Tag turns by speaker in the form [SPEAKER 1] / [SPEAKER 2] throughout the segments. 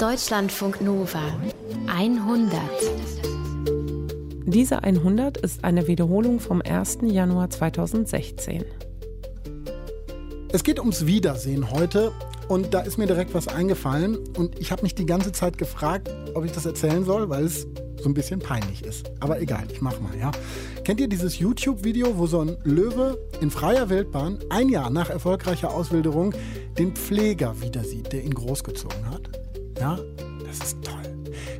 [SPEAKER 1] Deutschlandfunk Nova 100.
[SPEAKER 2] Diese 100 ist eine Wiederholung vom 1. Januar 2016.
[SPEAKER 3] Es geht ums Wiedersehen heute und da ist mir direkt was eingefallen und ich habe mich die ganze Zeit gefragt, ob ich das erzählen soll, weil es so ein bisschen peinlich ist. Aber egal, ich mach mal, ja. Kennt ihr dieses YouTube-Video, wo so ein Löwe in freier Wildbahn ein Jahr nach erfolgreicher Auswilderung den Pfleger wieder sieht, der ihn großgezogen hat? Ja, das ist toll.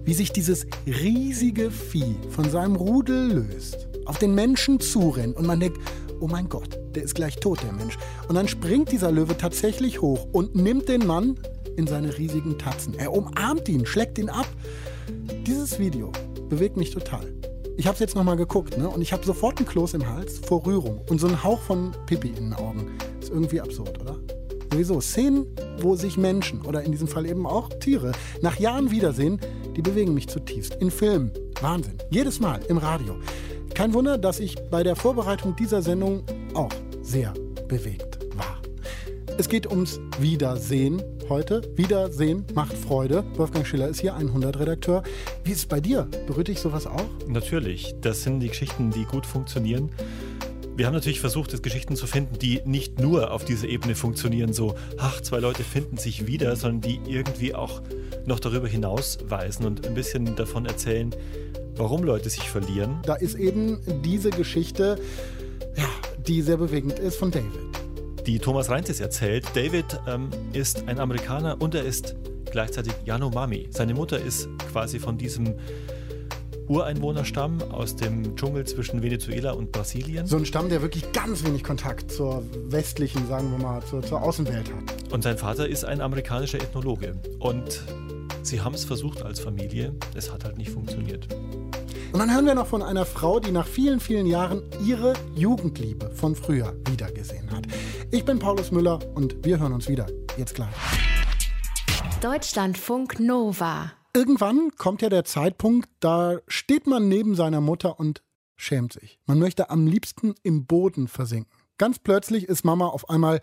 [SPEAKER 3] Wie sich dieses riesige Vieh von seinem Rudel löst, auf den Menschen zurennt und man denkt, oh mein Gott, der ist gleich tot, der Mensch. Und dann springt dieser Löwe tatsächlich hoch und nimmt den Mann in seine riesigen Tatzen. Er umarmt ihn, schlägt ihn ab. Dieses Video bewegt mich total. Ich habe es jetzt nochmal geguckt ne? und ich habe sofort einen Kloß im Hals vor Rührung und so einen Hauch von Pipi in den Augen. Ist irgendwie absurd, oder? Sowieso, Szenen, wo sich Menschen oder in diesem Fall eben auch Tiere nach Jahren wiedersehen, die bewegen mich zutiefst. In Filmen, Wahnsinn. Jedes Mal im Radio. Kein Wunder, dass ich bei der Vorbereitung dieser Sendung auch sehr bewegt war. Es geht ums Wiedersehen heute. Wiedersehen macht Freude. Wolfgang Schiller ist hier, 100-Redakteur. Wie ist es bei dir? Berührt dich sowas auch?
[SPEAKER 4] Natürlich. Das sind die Geschichten, die gut funktionieren. Wir haben natürlich versucht, es Geschichten zu finden, die nicht nur auf dieser Ebene funktionieren, so, ach, zwei Leute finden sich wieder, sondern die irgendwie auch noch darüber hinaus weisen und ein bisschen davon erzählen, warum Leute sich verlieren.
[SPEAKER 3] Da ist eben diese Geschichte, ja, die sehr bewegend ist von David.
[SPEAKER 4] Die Thomas Reinzes erzählt, David ähm, ist ein Amerikaner und er ist gleichzeitig Yanomami. Seine Mutter ist quasi von diesem Ureinwohnerstamm aus dem Dschungel zwischen Venezuela und Brasilien.
[SPEAKER 3] So ein Stamm, der wirklich ganz wenig Kontakt zur westlichen, sagen wir mal, zur, zur Außenwelt hat.
[SPEAKER 4] Und sein Vater ist ein amerikanischer Ethnologe. Und sie haben es versucht als Familie, es hat halt nicht funktioniert.
[SPEAKER 3] Und dann hören wir noch von einer Frau, die nach vielen, vielen Jahren ihre Jugendliebe von früher wiedergesehen hat. Ich bin Paulus Müller und wir hören uns wieder. Jetzt gleich.
[SPEAKER 1] Deutschlandfunk Nova.
[SPEAKER 3] Irgendwann kommt ja der Zeitpunkt, da steht man neben seiner Mutter und schämt sich. Man möchte am liebsten im Boden versinken. Ganz plötzlich ist Mama auf einmal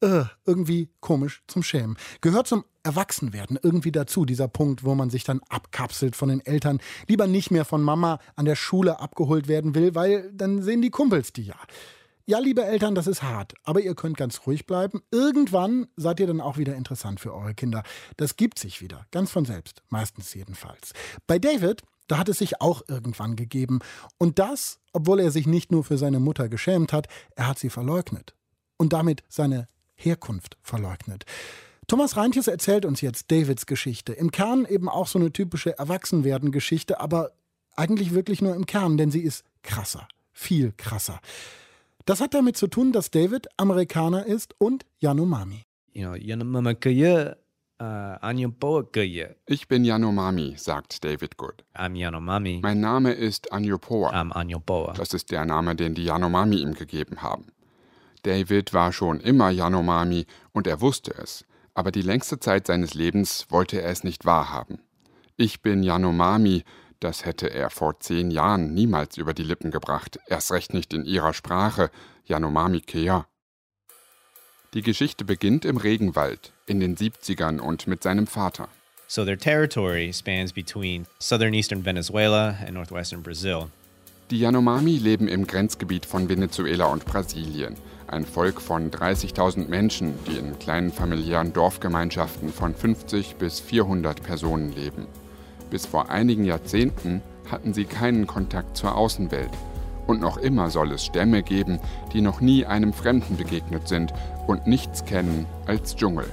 [SPEAKER 3] äh, irgendwie komisch zum Schämen. Gehört zum Erwachsenwerden irgendwie dazu, dieser Punkt, wo man sich dann abkapselt von den Eltern, lieber nicht mehr von Mama an der Schule abgeholt werden will, weil dann sehen die Kumpels die ja. Ja, liebe Eltern, das ist hart, aber ihr könnt ganz ruhig bleiben. Irgendwann seid ihr dann auch wieder interessant für eure Kinder. Das gibt sich wieder, ganz von selbst, meistens jedenfalls. Bei David, da hat es sich auch irgendwann gegeben. Und das, obwohl er sich nicht nur für seine Mutter geschämt hat, er hat sie verleugnet. Und damit seine Herkunft verleugnet. Thomas Reintjes erzählt uns jetzt Davids Geschichte. Im Kern eben auch so eine typische Erwachsenwerden-Geschichte, aber eigentlich wirklich nur im Kern, denn sie ist krasser. Viel krasser. Das hat damit zu tun, dass David Amerikaner ist und Yanomami.
[SPEAKER 5] Uh,
[SPEAKER 6] ich bin Yanomami, sagt David Good.
[SPEAKER 5] I'm Yanomami.
[SPEAKER 6] Mein Name ist Anyopoa.
[SPEAKER 5] I'm Anyopoa.
[SPEAKER 6] Das ist der Name, den die Yanomami ihm gegeben haben. David war schon immer Yanomami und er wusste es, aber die längste Zeit seines Lebens wollte er es nicht wahrhaben. Ich bin Yanomami, das hätte er vor zehn Jahren niemals über die Lippen gebracht, erst recht nicht in ihrer Sprache, Yanomami Kea. Die Geschichte beginnt im Regenwald, in den 70ern und mit seinem Vater.
[SPEAKER 5] So their territory spans between southern eastern Venezuela and northwestern Brazil.
[SPEAKER 6] Die Yanomami leben im Grenzgebiet von Venezuela und Brasilien. Ein Volk von 30.000 Menschen, die in kleinen familiären Dorfgemeinschaften von 50 bis 400 Personen leben. Bis vor einigen Jahrzehnten hatten sie keinen Kontakt zur Außenwelt. Und noch immer soll es Stämme geben, die noch nie einem Fremden begegnet sind und nichts kennen als Dschungel.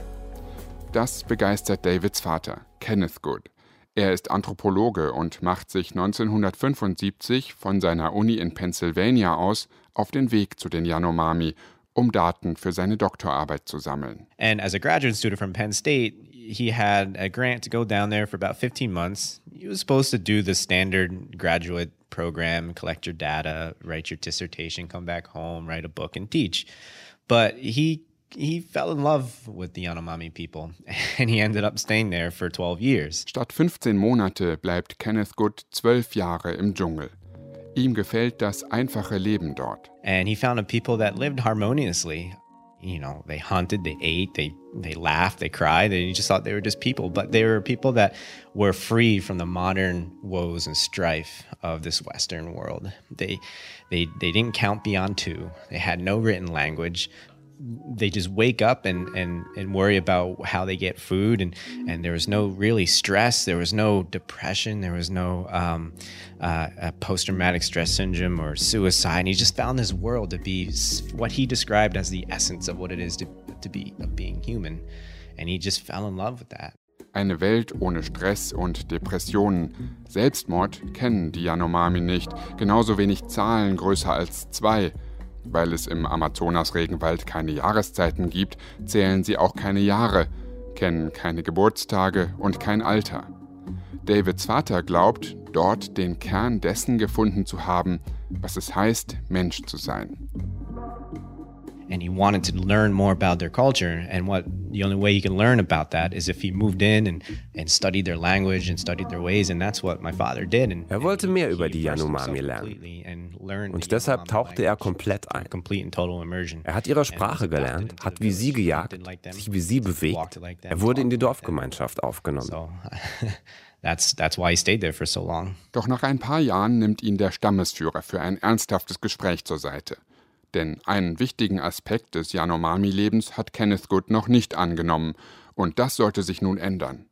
[SPEAKER 6] Das begeistert Davids Vater, Kenneth Good. Er ist Anthropologe und macht sich 1975 von seiner Uni in Pennsylvania aus auf den Weg zu den Yanomami, um Daten für seine Doktorarbeit zu sammeln.
[SPEAKER 5] And as a graduate student from Penn State, he had a grant to go down there for about 15 months. He was supposed to do the standard graduate program, collect your data, write your dissertation, come back home, write a book, and teach. But he he fell in love with the Yanomami people and he ended up staying there for 12 years.
[SPEAKER 6] Statt 15 Monate bleibt Kenneth Good zwölf Jahre im Dschungel. Ihm gefällt das einfache Leben dort.
[SPEAKER 5] And he found a people that lived harmoniously. You know, they hunted, they ate, they they laughed, they cried. They just thought they were just people, but they were people that were free from the modern woes and strife of this Western world. They they they didn't count beyond two. They had no written language they just wake up and, and, and worry about how they get food. And, and there was no really stress. There was no depression. There was no um, uh, post-traumatic stress syndrome or suicide. And he just found this world to be what he described as the essence of what it is to, to be of being human. And he just fell in love with that.
[SPEAKER 6] Eine Welt ohne Stress und Depressionen. Selbstmord kennen die Yanomami nicht, genauso wenig Zahlen größer als zwei. Weil es im Amazonas-Regenwald keine Jahreszeiten gibt, zählen sie auch keine Jahre, kennen keine Geburtstage und kein Alter. Davids Vater glaubt, dort den Kern dessen gefunden zu haben, was es heißt, Mensch zu sein.
[SPEAKER 5] And he wanted to learn more about their culture. And what the only way he can learn about that is if he moved in and, and studied their language and studied their ways. And that's what my father did. And,
[SPEAKER 7] er wollte mehr über die Yanomami lernen. Und deshalb tauchte er komplett ein. Er hat ihre Sprache gelernt, hat wie sie gejagt, sich wie sie bewegt. Er wurde in die Dorfgemeinschaft aufgenommen.
[SPEAKER 5] That's, that's why he stayed there for so long.
[SPEAKER 6] Doch nach ein paar Jahren nimmt ihn der Stammesführer für ein ernsthaftes Gespräch zur Seite. Denn einen wichtigen Aspekt des Yanomami-Lebens hat Kenneth Good noch nicht angenommen, und das sollte sich nun ändern.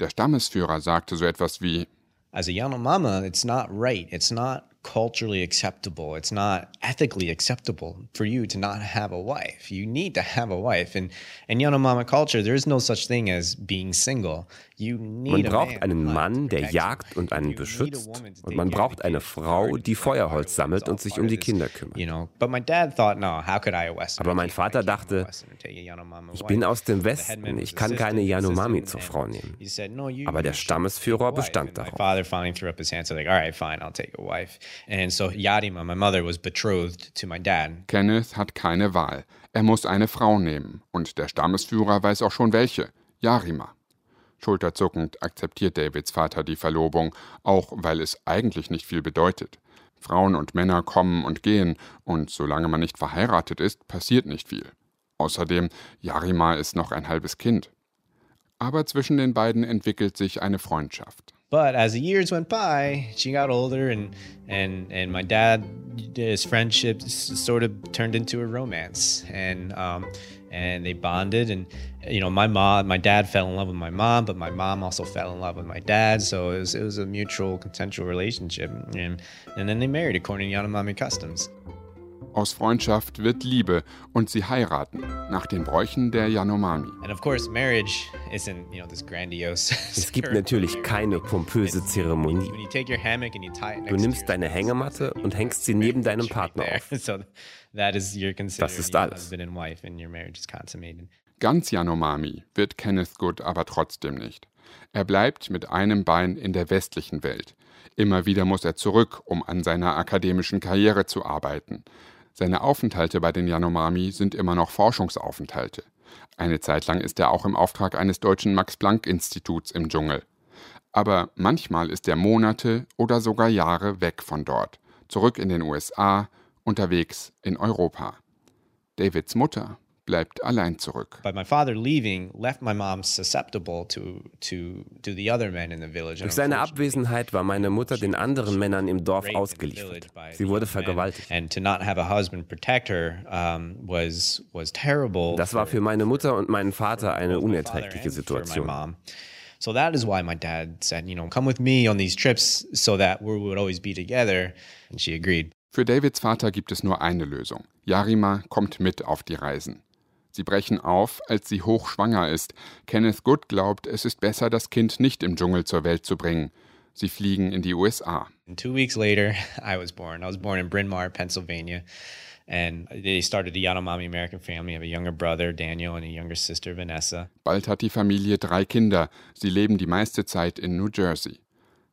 [SPEAKER 6] Der Stammesführer sagte so etwas wie
[SPEAKER 5] As a Yanomama, it's not right. It's not culturally acceptable. It's not ethically acceptable for you to not have a wife. You need to have a wife. And in Yanomama culture, there is no such thing as being single. You
[SPEAKER 7] need man braucht einen Mann, der jagt und einen beschützt. Und man braucht eine Frau, die Feuerholz sammelt und sich um die Kinder kümmert. Aber mein Vater dachte, ich bin aus dem Westen, ich kann keine Yanomami zur Frau nehmen. Aber der Stammesführer bestand darauf.
[SPEAKER 5] And so Yarima, my mother, was betrothed to my dad.
[SPEAKER 6] Kenneth hat keine Wahl. Er muss eine Frau nehmen. Und der Stammesführer weiß auch schon welche. Yarima. Schulterzuckend akzeptiert Davids Vater die Verlobung, auch weil es eigentlich nicht viel bedeutet. Frauen und Männer kommen und gehen, und solange man nicht verheiratet ist, passiert nicht viel. Außerdem, Yarima ist noch ein halbes Kind. Aber zwischen den beiden entwickelt sich eine Freundschaft.
[SPEAKER 5] But as the years went by, she got older, and and and my dad, his friendship sort of turned into a romance, and um, and they bonded, and you know, my mom, my dad fell in love with my mom, but my mom also fell in love with my dad, so it was it was a mutual consensual relationship, and and then they married according to Yanomami customs.
[SPEAKER 6] Aus Freundschaft wird Liebe und sie heiraten nach den Bräuchen der Yanomami.
[SPEAKER 7] Es gibt natürlich keine pompöse Zeremonie. Du nimmst deine Hängematte und hängst sie neben deinem Partner auf. Das ist alles.
[SPEAKER 6] Ganz Yanomami wird Kenneth Good aber trotzdem nicht. Er bleibt mit einem Bein in der westlichen Welt. Immer wieder muss er zurück, um an seiner akademischen Karriere zu arbeiten. Seine Aufenthalte bei den Yanomami sind immer noch Forschungsaufenthalte. Eine Zeit lang ist er auch im Auftrag eines deutschen Max-Planck-Instituts im Dschungel. Aber manchmal ist er Monate oder sogar Jahre weg von dort, zurück in den USA, unterwegs in Europa. Davids Mutter bleibt allein zurück.
[SPEAKER 5] By my father leaving left my mom susceptible to to to the other men in the village.
[SPEAKER 7] Durch seine Abwesenheit war meine Mutter den anderen Männern im Dorf ausgeliefert. Sie wurde vergewaltigt.
[SPEAKER 5] And to not have a husband protect her um, was was terrible.
[SPEAKER 7] Das war für meine Mutter und meinen Vater eine unerträgliche Situation.
[SPEAKER 5] So that is why my dad said, you know, come with me on these trips so that we would always be together. And she agreed.
[SPEAKER 6] Für Davids Vater gibt es nur eine Lösung. Yarima kommt mit auf die Reisen. Sie brechen auf, als sie hochschwanger ist. Kenneth Good glaubt, es ist besser, das Kind nicht im Dschungel zur Welt zu bringen. Sie fliegen in die USA.
[SPEAKER 5] Two weeks later, I was born. I was born in Bryn Mawr, Pennsylvania. And they started the Yanomami American family. I have a younger brother, Daniel, and a younger sister, Vanessa.
[SPEAKER 6] Bald hat die Familie drei Kinder. Sie leben die meiste Zeit in New Jersey.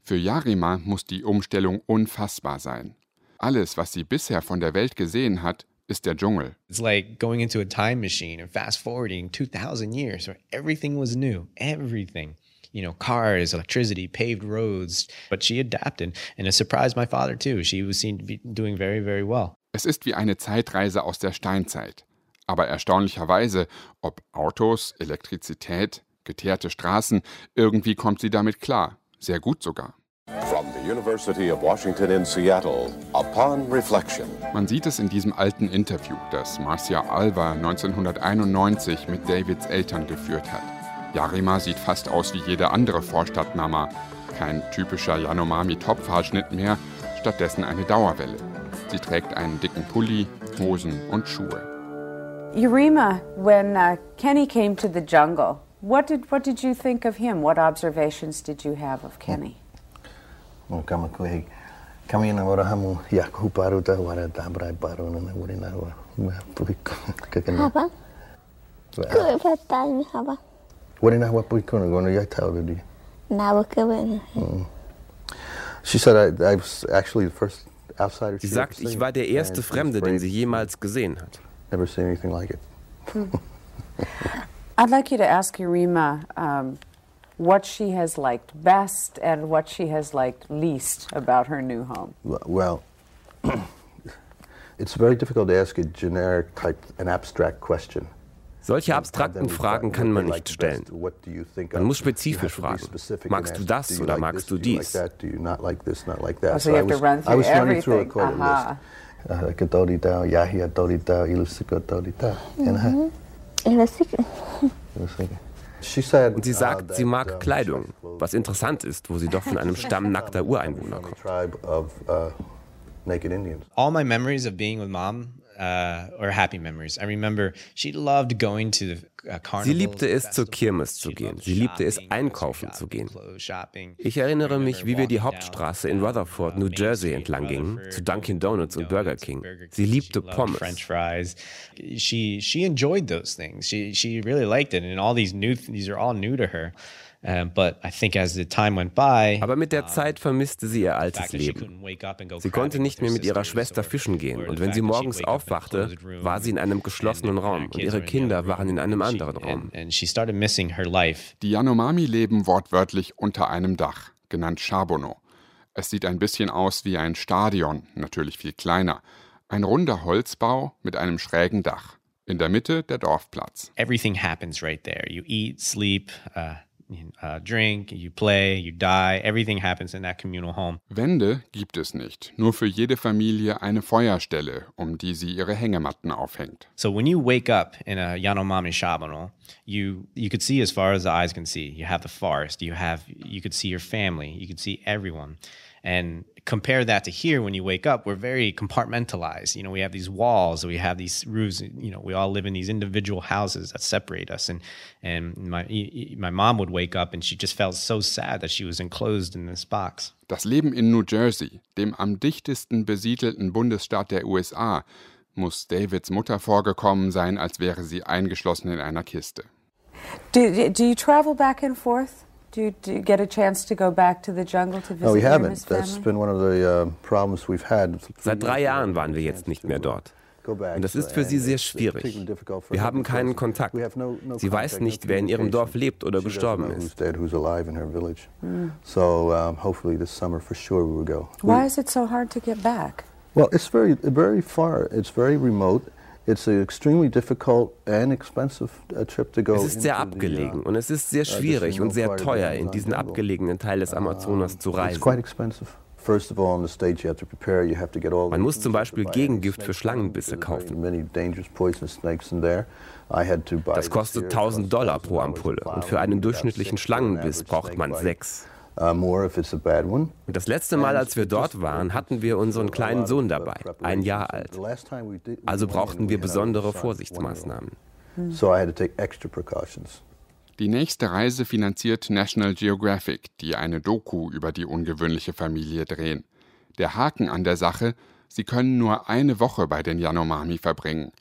[SPEAKER 6] Für Yarima muss die Umstellung unfassbar sein. Alles, was sie bisher von der Welt gesehen hat, ist der Dschungel.
[SPEAKER 5] It's like going into a time machine and fast forwarding 2000 years where everything was new, everything. You know, cars, electricity, paved roads. But she adapted and it surprised my father too. She was seen to be doing very, very well.
[SPEAKER 6] Es ist wie eine Zeitreise aus der Steinzeit. Aber erstaunlicherweise, ob Autos, Elektrizität, geteerte Straßen, irgendwie kommt sie damit klar. Sehr gut sogar. University of Washington in Seattle, upon reflection. Man sieht es in diesem alten Interview, das Marcia Alva 1991 mit Davids Eltern geführt hat. Yarima sieht fast aus wie jede andere Vorstadtmama. Kein typischer Yanomami-Topfhaarschnitt mehr, stattdessen eine Dauerwelle. Sie trägt einen dicken Pulli, Hosen und Schuhe.
[SPEAKER 8] Yarima, when uh, Kenny came to the jungle, what did, what did you think of him? What observations did you have of Kenny?
[SPEAKER 9] Kama koe kami na ora hamu ya ku paru ta wara ta brai paru na wuri na wa ma pui ka ka na haba ku fa ta mi haba wuri na wa pui ko na gono ya ta ora na wa ka ben She said I, I was actually the first outsider.
[SPEAKER 7] Sie sagt, ich war der erste Fremde, den sie jemals gesehen hat.
[SPEAKER 9] Never seen anything like it.
[SPEAKER 8] I'd like you to ask Irima um, what she has liked best and what she has liked least about her new home.
[SPEAKER 9] Well, it's very difficult to ask a generic type, an abstract question.
[SPEAKER 7] Solche abstrakten Fragen kann man nicht stellen. Man muss spezifisch fragen. Magst du das oder magst du dies?
[SPEAKER 8] Oh, so you have to run through everything. Aha.
[SPEAKER 9] Kadorita, Yahia Dorita, Ilusika Dorita. Ilusika.
[SPEAKER 7] Und sie sagt, sie mag Kleidung, was interessant ist, wo sie doch von einem Stamm nackter Ureinwohner kommt.
[SPEAKER 5] All my memories of being with mom uh, or happy memories. I remember she loved going to uh,
[SPEAKER 7] Sie liebte es, zur Kirmes zu gehen. Sie liebte es, einkaufen zu gehen. Ich erinnere mich, wie wir die Hauptstraße in Rutherford, New Jersey entlang gingen, zu Dunkin' Donuts und Burger King. Sie liebte Pommes.
[SPEAKER 5] French fries. She she enjoyed those things. She she really liked it, and all these new these are all new to her. Uh, but I think as the time went by,
[SPEAKER 7] Aber mit der Zeit vermisste sie ihr altes Leben. Sie konnte nicht mehr mit ihrer Schwester fischen gehen und wenn sie morgens aufwachte, war sie in einem geschlossenen Raum und ihre Kinder waren in einem anderen Raum.
[SPEAKER 6] Die Yanomami leben wortwörtlich unter einem Dach, genannt Shabono. Es sieht ein bisschen aus wie ein Stadion, natürlich viel kleiner. Ein runder Holzbau mit einem schrägen Dach. In der Mitte der Dorfplatz.
[SPEAKER 5] Everything happens right there. You eat, sleep, uh uh, drink, you play, you die. Everything happens in that communal home.
[SPEAKER 6] Wände gibt es nicht. Nur für jede Familie eine Feuerstelle, um die sie ihre Hängematten aufhängt.
[SPEAKER 5] So when you wake up in a Yanomami Shabano, you you could see as far as the eyes can see. You have the forest. You have you could see your family. You could see everyone. And compare that to here when you wake up, we're very compartmentalized. You know, we have these walls, we have these roofs, you know, we all live in these individual houses that separate us. And and my my mom would wake up and she just felt so sad that she was enclosed in this box.
[SPEAKER 6] Das Leben in New Jersey, dem am dichtesten besiedelten Bundesstaat der USA, muss Davids Mutter vorgekommen sein, als wäre sie eingeschlossen in einer Kiste.
[SPEAKER 8] Do, do you travel back and forth? Do you, do you, get a chance to go back to the jungle to visit
[SPEAKER 9] no, we haven't. That's been one of the uh, problems we've had.
[SPEAKER 7] Seit drei Jahren waren wir jetzt nicht mehr dort. Und das ist für sie sehr schwierig. Wir haben keinen Kontakt. Sie weiß nicht, wer in ihrem Dorf lebt oder gestorben ist.
[SPEAKER 8] Why is it so hard to get back?
[SPEAKER 9] Well, it's very, very far. It's very remote. It's an extremely difficult and expensive trip to go.
[SPEAKER 7] Es ist sehr abgelegen und es ist sehr schwierig und sehr teuer, in diesen abgelegenen Teil des Amazonas zu reisen. Man muss zum Beispiel Gegengift für Schlangenbisse kaufen. Das kostet 1000 Dollar pro Ampulle und für einen durchschnittlichen Schlangenbiss braucht man sechs. Und das letzte Mal, als wir dort waren, hatten wir unseren kleinen Sohn dabei, ein Jahr alt. Also brauchten wir besondere Vorsichtsmaßnahmen.
[SPEAKER 6] Die nächste Reise finanziert National Geographic, die eine Doku über die ungewöhnliche Familie drehen. Der Haken an der Sache, sie können nur eine Woche bei den Yanomami verbringen.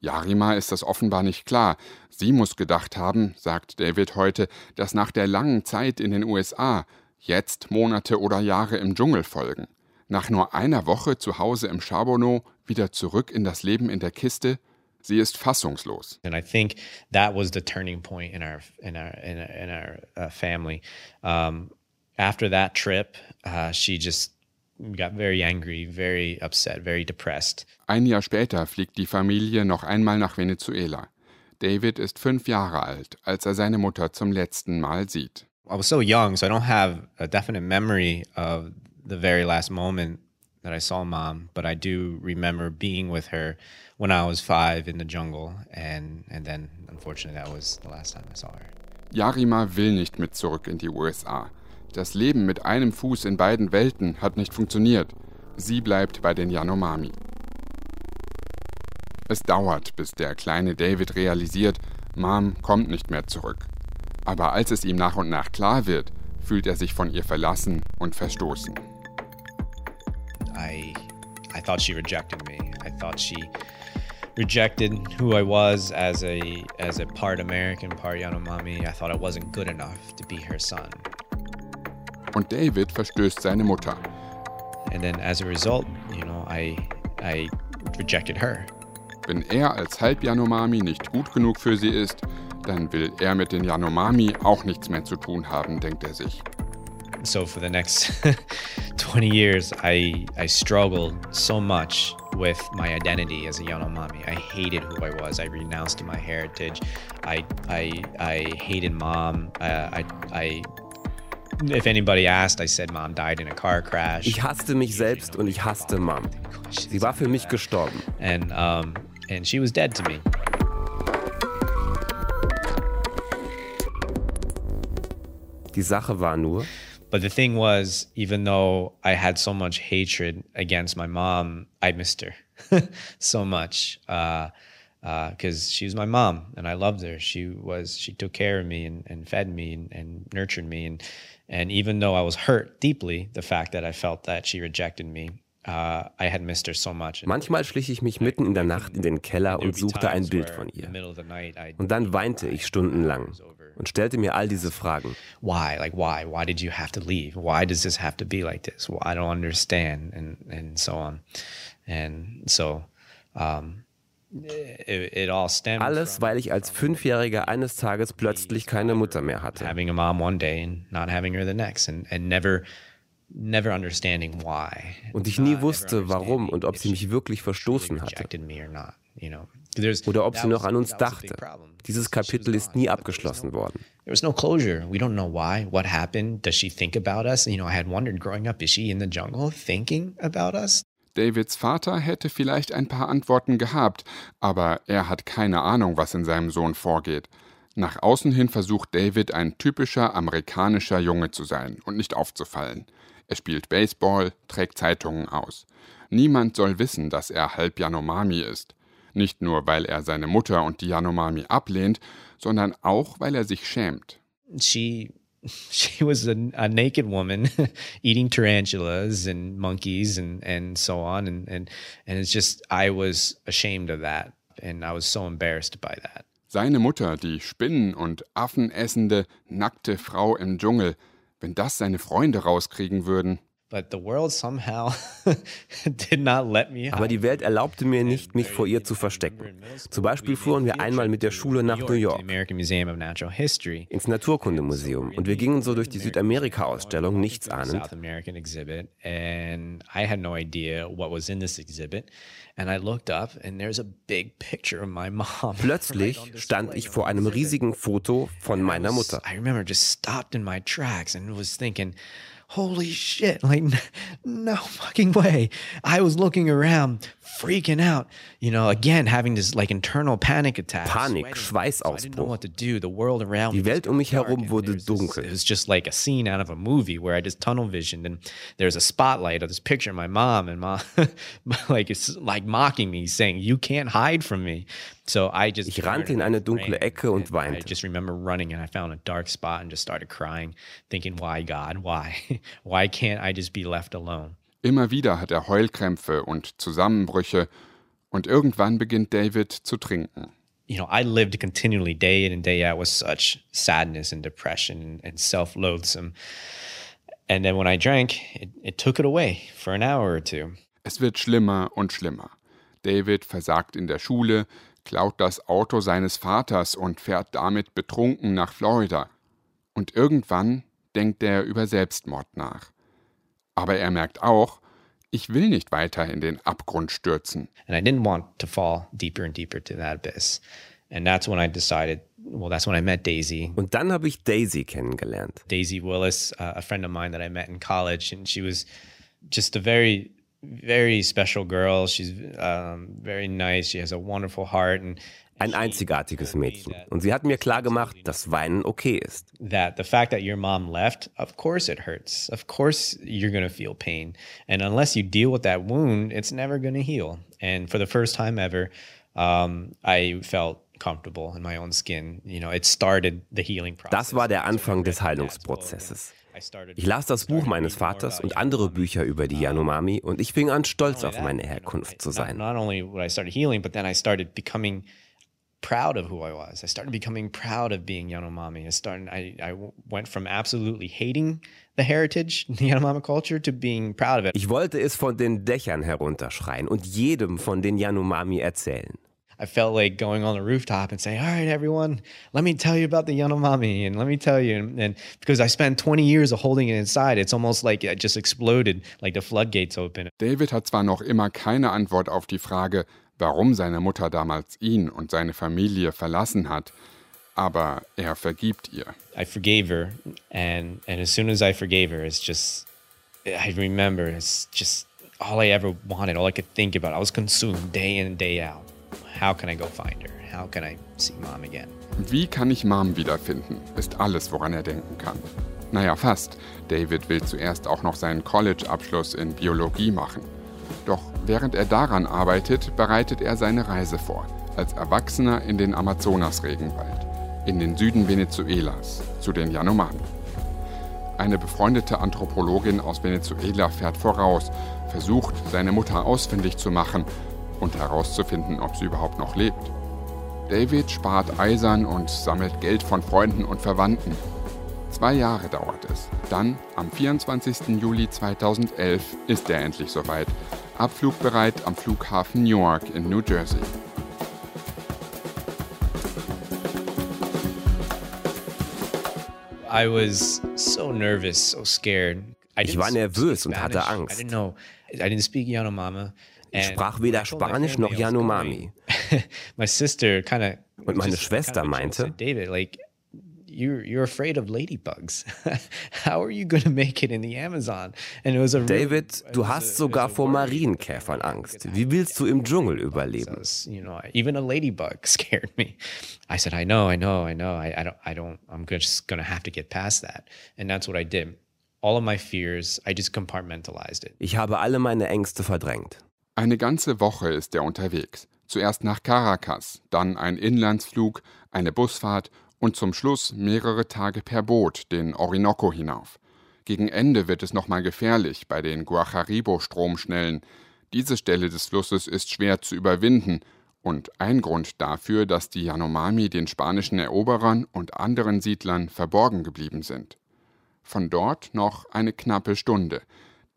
[SPEAKER 6] Yarima ist das offenbar nicht klar. Sie muss gedacht haben, sagt David heute, dass nach der langen Zeit in den USA jetzt Monate oder Jahre im Dschungel folgen. Nach nur einer Woche zu Hause im Chabono wieder zurück in das Leben in der Kiste. Sie ist fassungslos.
[SPEAKER 5] And I think that was the turning point in our in our in our, in our uh, family. Um, after that trip, uh, she just got very angry, very upset, very depressed.
[SPEAKER 6] Ein Jahr später fliegt die Familie noch einmal nach Venezuela. David ist fünf Jahre alt, als er seine Mutter zum letzten Mal sieht.
[SPEAKER 5] I was so young, so I don't have a definite memory of the very last moment that I saw mom, but I do remember being with her when I was five in the jungle, and and then unfortunately that was the last time I saw her.
[SPEAKER 6] Yarima will nicht mit zurück in die USA. Das Leben mit einem Fuß in beiden Welten hat nicht funktioniert. Sie bleibt bei den Yanomami. Es dauert, bis der kleine David realisiert, Mom kommt nicht mehr zurück. Aber als es ihm nach und nach klar wird, fühlt er sich von ihr verlassen und verstoßen.
[SPEAKER 5] I, I thought she rejected me. I thought she rejected who I was as a as a part American, part Yanomami. I thought I wasn't good enough to be her son.
[SPEAKER 6] Und David verstößt seine Mutter.
[SPEAKER 5] And then as a result, you know, I I rejected her.
[SPEAKER 6] Wenn er als Halb-Yanomami nicht gut genug für sie ist, dann will er mit den Yanomami auch nichts mehr zu tun haben, denkt er sich.
[SPEAKER 5] So for the next 20 years, I I struggled so much with my identity as a Yanomami. I hated who I was. I renounced my heritage. I I I hated mom. Uh, I I If anybody asked, I said mom died in a car crash.
[SPEAKER 7] Ich hasste mich selbst und ich hasste Mom. Sie war für mich gestorben.
[SPEAKER 5] And um, and she was dead to me.
[SPEAKER 7] Die Sache war nur,
[SPEAKER 5] But the thing was, even though I had so much hatred against my mom, I missed her so much. Uh, because uh, she was my mom and I loved her. She was she took care of me and, and fed me and, and nurtured me and and even though I was hurt deeply, the fact that I felt that she rejected me, uh, I had missed her so much.
[SPEAKER 7] Manchmal schlich ich mich mitten in der Nacht in den Keller und suchte ein Bild von ihr. Und dann weinte ich stundenlang und stellte mir all diese Fragen.
[SPEAKER 5] Why? Like why? Why did you have to leave? Why does this have to be like this? Well, I don't understand and and so on. And so um,
[SPEAKER 7] alles, weil ich als Fünfjähriger eines Tages plötzlich keine Mutter mehr hatte.
[SPEAKER 5] Having a mom one day and not having her the next and, and never never understanding why.
[SPEAKER 7] Und ich nie wusste, warum und ob sie mich wirklich verstoßen hatte. Oder ob sie noch an uns dachte. Dieses Kapitel ist nie abgeschlossen worden.
[SPEAKER 5] There was no closure. We don't know why. What happened? Does she think about us? You know, I had wondered growing up, is she in the jungle thinking about us?
[SPEAKER 6] Davids Vater hätte vielleicht ein paar Antworten gehabt, aber er hat keine Ahnung, was in seinem Sohn vorgeht. Nach außen hin versucht David ein typischer amerikanischer Junge zu sein und nicht aufzufallen. Er spielt Baseball, trägt Zeitungen aus. Niemand soll wissen, dass er halb Yanomami ist. Nicht nur, weil er seine Mutter und die Yanomami ablehnt, sondern auch, weil er sich schämt.
[SPEAKER 5] She she was a, a naked woman eating tarantulas and monkeys and, and so on. And, and, and it's just, I was ashamed of that. And I was so embarrassed by that.
[SPEAKER 6] Seine Mutter, die Spinnen und Affen essende, nackte Frau im Dschungel, wenn das seine Freunde rauskriegen würden.
[SPEAKER 7] Aber die Welt erlaubte mir nicht, mich vor ihr zu verstecken. Zum Beispiel fuhren wir einmal mit der Schule nach New York ins Naturkundemuseum und wir gingen so durch die Südamerika-Ausstellung nichts ahnend. Plötzlich stand ich vor einem riesigen Foto von meiner Mutter.
[SPEAKER 5] I remember just stopped in my tracks and was thinking holy shit, like, no fucking way. I was looking around, freaking out, you know, again, having this like internal panic attack.
[SPEAKER 7] Panik, Schweißausbruch. Die Welt um mich herum wurde dunkel.
[SPEAKER 5] It was just like a scene out of a movie where I just tunnel visioned and there's a spotlight of this picture of my mom and mom, like, it's like mocking me, saying, you can't hide from me. So I just
[SPEAKER 7] ich rannte in eine dunkle Ecke und weinte.
[SPEAKER 5] I just remember running and I found a dark spot and just started crying, thinking, why God, why? why can't I just be left alone?
[SPEAKER 6] Immer wieder hat er Heulkrämpfe und Zusammenbrüche und irgendwann beginnt David zu trinken.
[SPEAKER 5] You know, I lived continually day in and day out with such sadness and depression and self-loathsome. And then when I drank, it, it took it away for an hour or two.
[SPEAKER 6] Es wird schlimmer und schlimmer. David versagt in der Schule, klaut das Auto seines Vaters und fährt damit betrunken nach Florida. Und irgendwann denkt er über Selbstmord nach. Aber er merkt auch, ich will nicht weiter in den Abgrund stürzen.
[SPEAKER 5] And I didn't want to fall deeper and deeper to that abyss. And that's when I decided, well, that's when I met Daisy.
[SPEAKER 7] Und dann habe ich Daisy kennengelernt.
[SPEAKER 5] Daisy Willis, uh, a friend of mine that I met in college, and she was just a very, very special girl. She's um, very nice. She has a wonderful heart, and
[SPEAKER 7] ein einzigartiges Mädchen. Und sie hat mir klargemacht, dass Weinen okay ist.
[SPEAKER 5] That the fact that your mom left, of course it hurts. Of course you're going to feel pain. And unless you deal with that wound, it's never going to heal. And for the first time ever, um, I felt comfortable in my own skin. You know, it started the healing process.
[SPEAKER 7] Das war der Anfang des Heilungsprozesses. Ich las das Buch meines Vaters und andere Bücher über die Yanomami und ich fing an, stolz auf meine Herkunft zu sein.
[SPEAKER 5] Not only I started healing, but then I started becoming proud of who I was. I started becoming proud of being Yanomami. I started. I, I went from absolutely hating the heritage, the Yanomami culture, to being proud of it.
[SPEAKER 7] Ich wollte es von den Dächern herunterschreien und jedem von den Yanomami erzählen.
[SPEAKER 5] I felt like going on the rooftop and saying, "All right, everyone, let me tell you about the Yanomami, and let me tell you." And, and because I spent 20 years of holding it inside, it's almost like it just exploded, like the floodgates open.
[SPEAKER 6] David hat zwar noch immer keine Antwort auf die Frage, warum seine Mutter damals ihn und seine Familie verlassen hat, aber er vergibt ihr.
[SPEAKER 5] I forgave her and and as soon as I forgave her it's just I remember it's just all I ever wanted, all I could think about. I was consumed day in and day out. How can I go find her? How can I see mom again?
[SPEAKER 6] Wie kann ich Mom wiederfinden? Ist alles, woran er denken kann. Naja, fast. David will zuerst auch noch seinen College-Abschluss in Biologie machen. Doch während er daran arbeitet, bereitet er seine Reise vor, als Erwachsener in den Amazonas-Regenwald, in den Süden Venezuelas, zu den Yanomami. Eine befreundete Anthropologin aus Venezuela fährt voraus, versucht, seine Mutter ausfindig zu machen und herauszufinden, ob sie überhaupt noch lebt. David spart eisern und sammelt Geld von Freunden und Verwandten. Zwei Jahre dauert es. Dann, am 24. Juli 2011, ist er endlich soweit abflugbereit am Flughafen Newark in New Jersey.
[SPEAKER 5] I was so nervous, so scared.
[SPEAKER 7] Ich war nervös und hatte Angst.
[SPEAKER 5] I didn't know. I didn't speak Yanomama.
[SPEAKER 7] Ich sprach weder Spanisch noch Yanomami.
[SPEAKER 5] My sister kind of
[SPEAKER 7] und meine Schwester meinte,
[SPEAKER 5] David, like you're you're afraid of ladybugs. How are you going to make it in the Amazon?
[SPEAKER 7] And it was a David, du hast sogar vor Marienkäfern Angst. Wie willst du im Dschungel überleben?
[SPEAKER 5] You know, even a ladybug scared me. I said, I know, I know, I know. I, I don't, I don't. I'm just going to have to get past that. And that's what I did. All of my fears, I just compartmentalized it.
[SPEAKER 7] Ich habe alle meine Ängste verdrängt.
[SPEAKER 6] Eine ganze Woche ist er unterwegs. Zuerst nach Caracas, dann ein Inlandsflug, eine Busfahrt und zum Schluss mehrere Tage per Boot den Orinoco hinauf. Gegen Ende wird es nochmal gefährlich bei den Guajaribo-Stromschnellen. Diese Stelle des Flusses ist schwer zu überwinden und ein Grund dafür, dass die Yanomami den spanischen Eroberern und anderen Siedlern verborgen geblieben sind. Von dort noch eine knappe Stunde.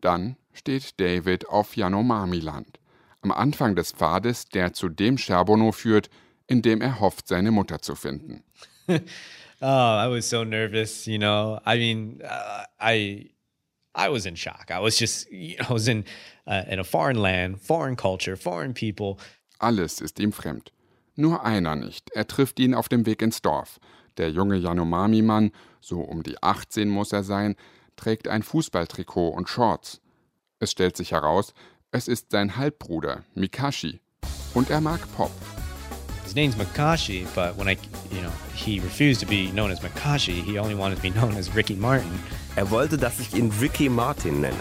[SPEAKER 6] Dann steht David auf Yanomami-Land, am Anfang des Pfades, der zu dem Cherbono führt, in dem er hofft, seine Mutter zu finden.
[SPEAKER 5] oh, I was so nervous. You know, I mean, uh, I I was in shock. I was just, you know, I was in uh, in a foreign land, foreign culture, foreign people.
[SPEAKER 6] Alles ist ihm fremd. Nur einer nicht. Er trifft ihn auf dem Weg ins Dorf. Der junge Yanomami-Mann, so um die 18 muss er sein, trägt ein Fußballtrikot und Shorts. Es stellt sich heraus, es ist sein Halbbruder, Mikashi. Und er mag Pop.
[SPEAKER 5] His name's Makashi, but when I, you know, he refused to be known as Makashi. He only wanted to be known as Ricky Martin.
[SPEAKER 7] Er wollte, dass ich ihn Ricky Martin nenne.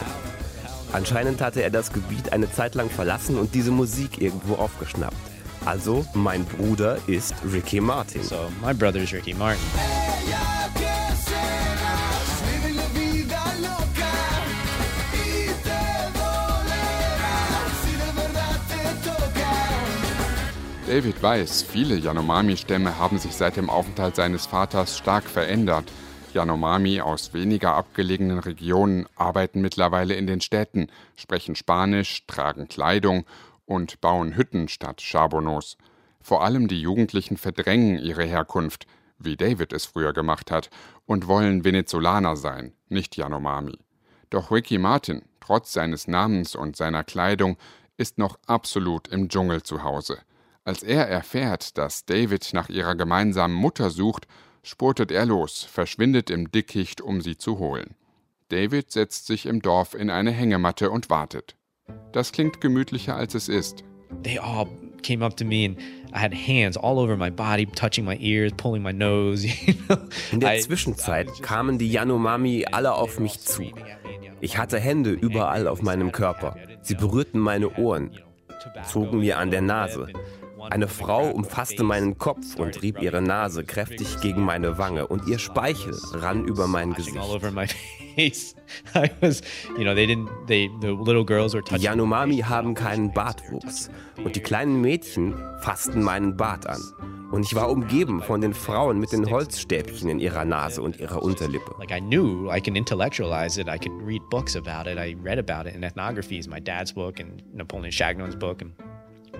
[SPEAKER 7] Anscheinend hatte er das Gebiet eine Zeit lang verlassen und diese Musik irgendwo aufgeschnappt. Also, mein Bruder ist Ricky Martin.
[SPEAKER 5] So, my brother is Ricky Martin.
[SPEAKER 6] David weiß, viele Yanomami-Stämme haben sich seit dem Aufenthalt seines Vaters stark verändert. Yanomami aus weniger abgelegenen Regionen arbeiten mittlerweile in den Städten, sprechen Spanisch, tragen Kleidung und bauen Hütten statt Chabonos. Vor allem die Jugendlichen verdrängen ihre Herkunft, wie David es früher gemacht hat, und wollen Venezolaner sein, nicht Yanomami. Doch Ricky Martin, trotz seines Namens und seiner Kleidung, ist noch absolut im Dschungel zu Hause. Als er erfährt, dass David nach ihrer gemeinsamen Mutter sucht, spurtet er los, verschwindet im Dickicht, um sie zu holen. David setzt sich im Dorf in eine Hängematte und wartet. Das klingt gemütlicher als es ist.
[SPEAKER 5] They all came up to me and I had hands all over my body, touching my ears, pulling my nose.
[SPEAKER 7] In der Zwischenzeit kamen die Yanomami alle auf mich zu. Ich hatte Hände überall auf meinem Körper. Sie berührten meine Ohren, zogen mir an der Nase. Eine Frau umfasste meinen Kopf und rieb ihre Nase kräftig gegen meine Wange und ihr Speichel rann über mein Gesicht. Die Yanomami haben keinen Bartwuchs und die kleinen Mädchen fassten meinen Bart an. Und ich war umgeben von den Frauen mit den Holzstäbchen in ihrer Nase und ihrer Unterlippe.
[SPEAKER 5] Like I knew I can intellectualize it. I could read books about it. I read about it in ethnographies, my dad's book and Napoleon Chagnon's book and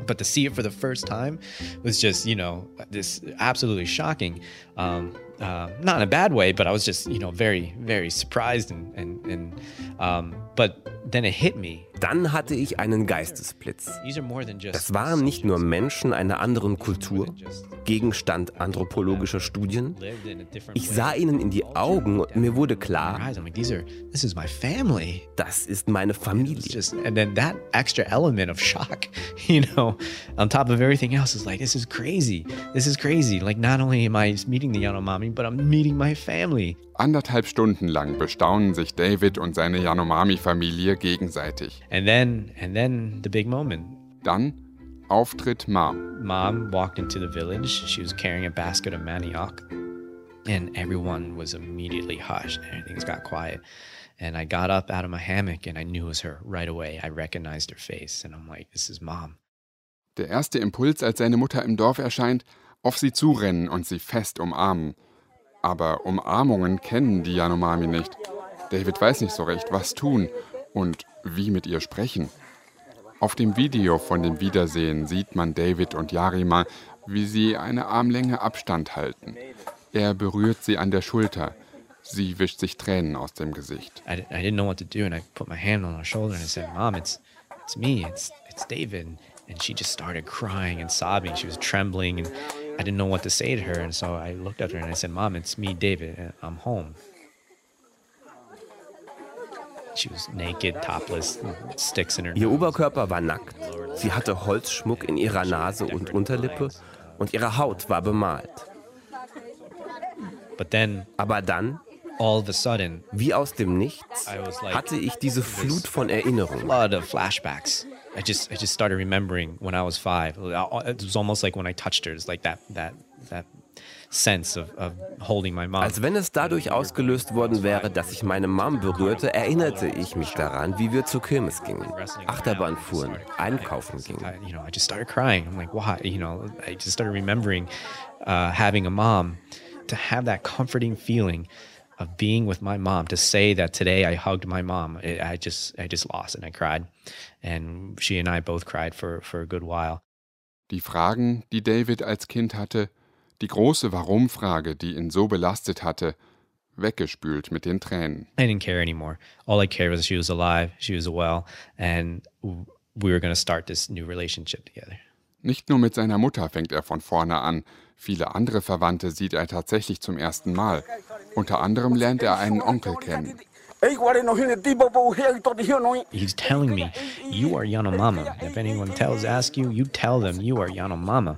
[SPEAKER 5] but to see it for the first time was just you know this absolutely shocking. Um, uh, not in a bad way but i was just you know very very surprised and and, and um, but then it hit me
[SPEAKER 7] Dann hatte ich einen Geistesblitz. Das waren nicht nur Menschen einer anderen Kultur, Gegenstand anthropologischer Studien. Ich sah ihnen in die Augen und mir wurde klar, das ist meine Familie.
[SPEAKER 5] And then that extra element of shock, you know, on top of everything else is like, this is crazy. This is crazy. Like not only am I meeting the Yanomami, but I'm meeting my family.
[SPEAKER 6] Anderthalb Stunden lang bestaunen sich David und seine Yanomami-Familie gegenseitig.
[SPEAKER 5] And then, and then the big moment.
[SPEAKER 6] Dann Auftritt Mom.
[SPEAKER 5] Mom walked into the village. She was carrying a basket of manioc, and everyone was immediately hushed. Everything's got quiet. And I got up out of my hammock and I knew it was her right away. I recognized her face and I'm like, this is mom.
[SPEAKER 6] Der erste Impuls, als seine Mutter im Dorf erscheint, auf sie zurennen und sie fest umarmen. Aber Umarmungen kennen die Yanomami nicht. David weiß nicht so recht, was tun und wie mit ihr sprechen. Auf dem Video von dem Wiedersehen sieht man David und Yarima, wie sie eine Armlänge Abstand halten. Er berührt sie an der Schulter. Sie wischt sich Tränen aus dem Gesicht.
[SPEAKER 5] I, I didn't know what to do and I put hand on her shoulder and I "Mom, it's it's me. It's it's David." And she just started crying and sobbing. She was trembling and I didn't know what to say to her. So I looked at her and I said, Mom, it's me, David. I'm home. She was naked, topless, sticks in her
[SPEAKER 7] Ihr Oberkörper war nackt. Sie hatte Holzschmuck in ihrer Nase und Unterlippe und ihre Haut war bemalt.
[SPEAKER 5] But then,
[SPEAKER 7] Aber dann, wie aus dem Nichts, hatte ich diese Flut von Erinnerungen.
[SPEAKER 5] I just I just started remembering when I was five. It was almost like when I touched her. It's like that that that sense of, of holding my mom.
[SPEAKER 7] Als wenn es dadurch ausgelöst worden wäre, dass ich meine Mom berührte, erinnerte ich mich daran, wie wir zur Kirmes gingen, Achterbahn fuhren, einkaufen gingen.
[SPEAKER 5] You know, I just started crying. I'm like, why? You know, I just started remembering uh, having a mom, to have that comforting feeling of being with my mom to say that today I hugged my mom I just I just lost and I cried and she and I both cried for for a good while
[SPEAKER 6] Die Fragen, die David als Kind hatte, die große Warum-Frage, die ihn so belastet hatte, weggespült mit den Tränen.
[SPEAKER 5] I didn't care anymore. All I cared was she was alive, she was well, and we were going to start this new relationship together.
[SPEAKER 6] Nicht nur mit seiner Mutter fängt er von vorne an. Viele andere Verwandte sieht er tatsächlich zum ersten Mal. Unter anderem lernt er einen Onkel kennen.
[SPEAKER 5] He's telling me, you are Yanomama. If anyone tells, ask you, you tell them you are Yanomama.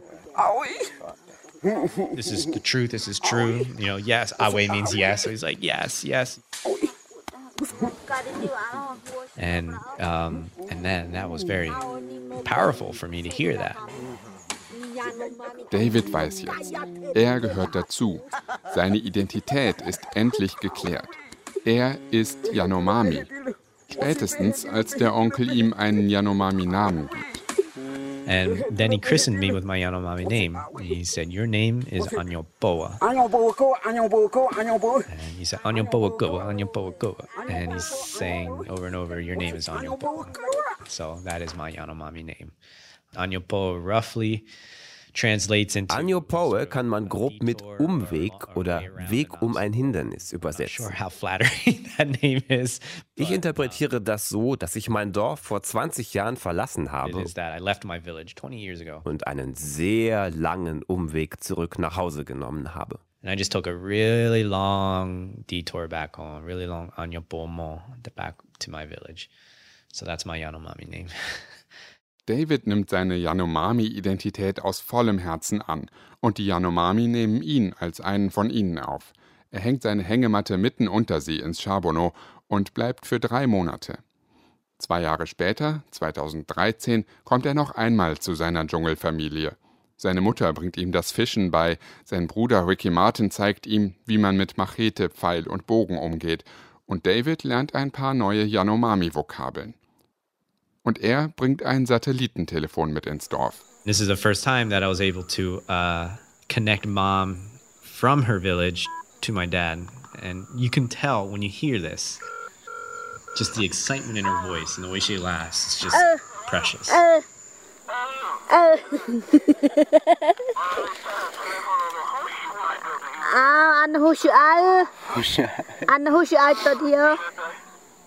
[SPEAKER 5] This is the truth. This is true. You know, yes. Awe means yes. So he's like, yes, yes. And um, and then that was very powerful for me to hear that.
[SPEAKER 6] David weiß jetzt, er gehört dazu. Seine Identität ist endlich geklärt. Er ist Yanomami. Spätestens als der Onkel ihm einen Yanomami-Namen gibt.
[SPEAKER 5] And then he christened me with my Yanomami name. He said, Your name is Anyoboa. And he said, Anyoboa Goa, Anyoboa Goa. And he's saying over and over, Your name is Anyoboa. So that is my Yanomami name. Anyoboa roughly
[SPEAKER 7] Anjo Poe kann man grob mit Umweg oder Weg um ein Hindernis übersetzen. Ich interpretiere das so, dass ich mein Dorf vor 20 Jahren verlassen habe und einen sehr langen Umweg zurück nach Hause genommen habe.
[SPEAKER 5] And I just took a really long detour back home, really long Anyo Pomo, back to my village. So that's my Yanomami name.
[SPEAKER 6] David nimmt seine Yanomami-Identität aus vollem Herzen an und die Yanomami nehmen ihn als einen von ihnen auf. Er hängt seine Hängematte mitten unter sie ins Charbonneau und bleibt für drei Monate. Zwei Jahre später, 2013, kommt er noch einmal zu seiner Dschungelfamilie. Seine Mutter bringt ihm das Fischen bei, sein Bruder Ricky Martin zeigt ihm, wie man mit Machete, Pfeil und Bogen umgeht, und David lernt ein paar neue Yanomami-Vokabeln und er bringt ein Satellitentelefon mit ins Dorf.
[SPEAKER 5] This is the first time that I was able to uh, connect mom from her village to my dad, and you can tell when you hear this, just the excitement in her voice and the way she laughs. It's just uh, precious. Uh, uh.
[SPEAKER 6] Ah, anh hú sự ai? Anh hú sự ai tao thiêu?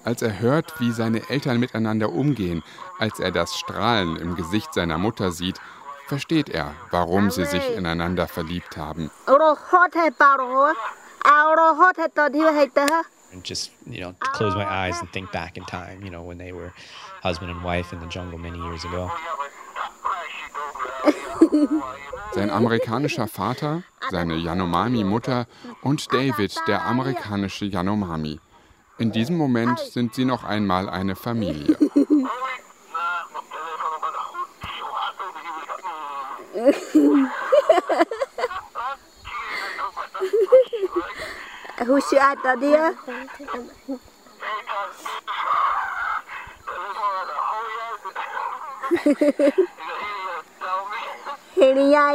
[SPEAKER 6] Als er hört, wie seine Eltern miteinander umgehen, als er das Strahlen im Gesicht seiner Mutter sieht, versteht er, warum sie sich ineinander verliebt haben.
[SPEAKER 5] And just, you know, close my eyes and think back in time, you know, when they were husband and wife in the jungle many years ago.
[SPEAKER 6] Sein amerikanischer Vater, seine Yanomami-Mutter und David, der amerikanische Yanomami. In diesem Moment sind sie noch einmal eine Familie.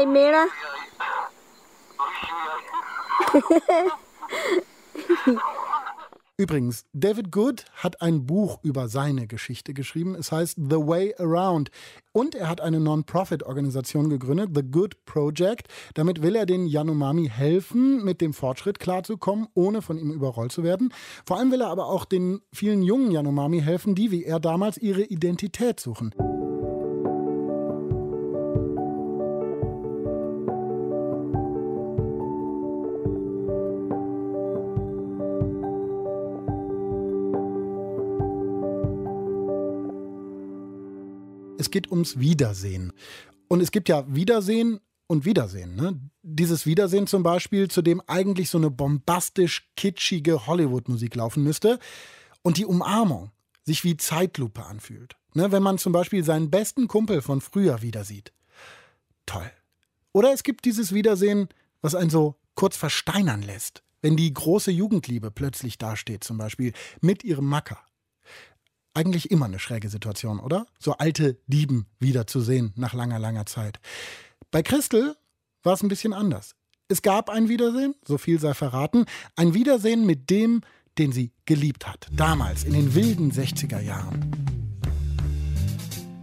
[SPEAKER 6] Mera.
[SPEAKER 3] Übrigens, David Good hat ein Buch über seine Geschichte geschrieben. Es heißt The Way Around. Und er hat eine Non-Profit-Organisation gegründet, The Good Project. Damit will er den Yanomami helfen, mit dem Fortschritt klarzukommen, ohne von ihm überrollt zu werden. Vor allem will er aber auch den vielen jungen Yanomami helfen, die wie er damals ihre Identität suchen. Geht ums Wiedersehen. Und es gibt ja Wiedersehen und Wiedersehen. Ne? Dieses Wiedersehen zum Beispiel, zu dem eigentlich so eine bombastisch kitschige Hollywood-Musik laufen müsste. Und die Umarmung sich wie Zeitlupe anfühlt. Ne? Wenn man zum Beispiel seinen besten Kumpel von früher wieder sieht. Toll. Oder es gibt dieses Wiedersehen, was einen so kurz versteinern lässt. Wenn die große Jugendliebe plötzlich dasteht, zum Beispiel mit ihrem Macker eigentlich immer eine schräge Situation, oder? So alte Dieben wiederzusehen nach langer, langer Zeit. Bei Christel war es ein bisschen anders. Es gab ein Wiedersehen, so viel sei verraten, ein Wiedersehen mit dem, den sie geliebt hat, damals in den wilden 60er Jahren.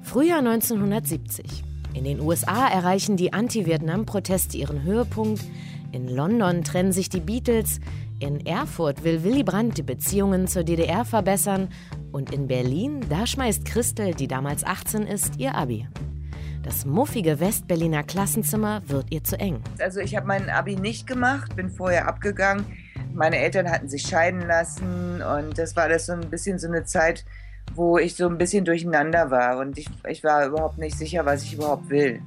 [SPEAKER 1] Frühjahr 1970. In den USA erreichen die Anti-Vietnam-Proteste ihren Höhepunkt. In London trennen sich die Beatles. In Erfurt will Willy Brandt die Beziehungen zur DDR verbessern und in Berlin, da schmeißt Christel, die damals 18 ist, ihr Abi. Das muffige Westberliner Klassenzimmer wird ihr zu eng.
[SPEAKER 10] Also ich habe mein Abi nicht gemacht, bin vorher abgegangen. Meine Eltern hatten sich scheiden lassen und das war das so ein bisschen so eine Zeit, wo ich so ein bisschen durcheinander war und ich, ich war überhaupt nicht sicher, was ich überhaupt will.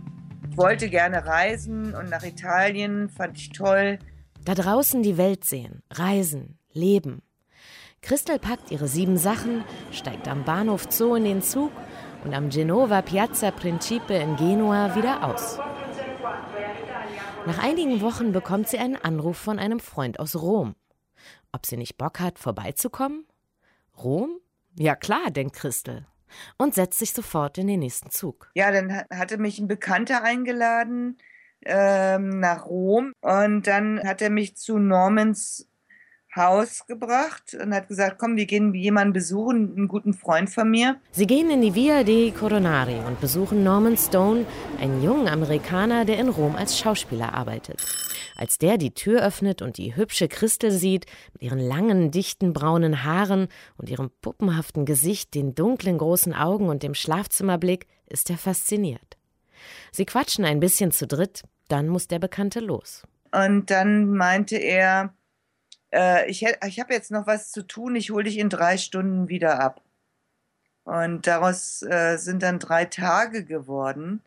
[SPEAKER 10] Ich wollte gerne reisen und nach Italien, fand ich toll.
[SPEAKER 1] Da draußen die Welt sehen, reisen, leben. Christel packt ihre sieben Sachen, steigt am Bahnhof Zoo in den Zug und am Genova Piazza Principe in Genua wieder aus. Nach einigen Wochen bekommt sie einen Anruf von einem Freund aus Rom. Ob sie nicht Bock hat, vorbeizukommen? Rom? Ja klar, denkt Christel. Und setzt sich sofort in den nächsten Zug.
[SPEAKER 10] Ja, dann hatte mich ein Bekannter eingeladen, ähm, nach Rom und dann hat er mich zu Normans Haus gebracht und hat gesagt, komm, wir gehen jemanden besuchen, einen guten Freund von mir.
[SPEAKER 1] Sie gehen in die Via dei Coronari und besuchen Norman Stone, einen jungen Amerikaner, der in Rom als Schauspieler arbeitet. Als der die Tür öffnet und die hübsche Christel sieht, mit ihren langen, dichten braunen Haaren und ihrem puppenhaften Gesicht, den dunklen großen Augen und dem Schlafzimmerblick, ist er fasziniert. Sie quatschen ein bisschen zu dritt, dann muss der Bekannte los.
[SPEAKER 10] Und dann meinte er, äh, ich, ich habe jetzt noch was zu tun, ich hole dich in drei Stunden wieder ab. Und daraus äh, sind dann drei Tage geworden,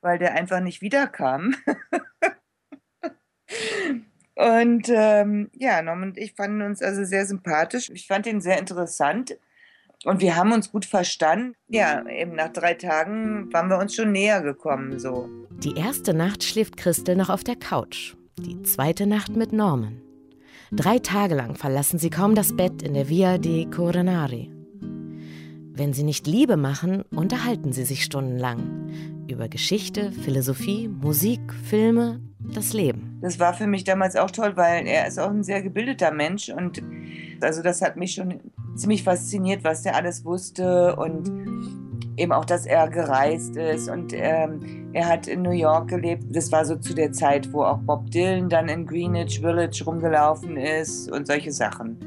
[SPEAKER 10] weil der einfach nicht wiederkam. und ähm, ja, Norman und ich fanden uns also sehr sympathisch. Ich fand ihn sehr interessant. Und wir haben uns gut verstanden. Ja, eben nach drei Tagen waren wir uns schon näher gekommen, so.
[SPEAKER 1] Die erste Nacht schläft Christel noch auf der Couch. Die zweite Nacht mit Norman. Drei Tage lang verlassen sie kaum das Bett in der Via dei Coronari. Wenn sie nicht Liebe machen, unterhalten sie sich stundenlang über Geschichte, Philosophie, Musik, Filme, das Leben.
[SPEAKER 10] Das war für mich damals auch toll, weil er ist auch ein sehr gebildeter Mensch und also das hat mich schon ziemlich fasziniert, was der alles wusste und eben auch, dass er gereist ist und ähm, er hat in New York gelebt. Das war so zu der Zeit, wo auch Bob Dylan dann in Greenwich Village rumgelaufen ist und solche Sachen.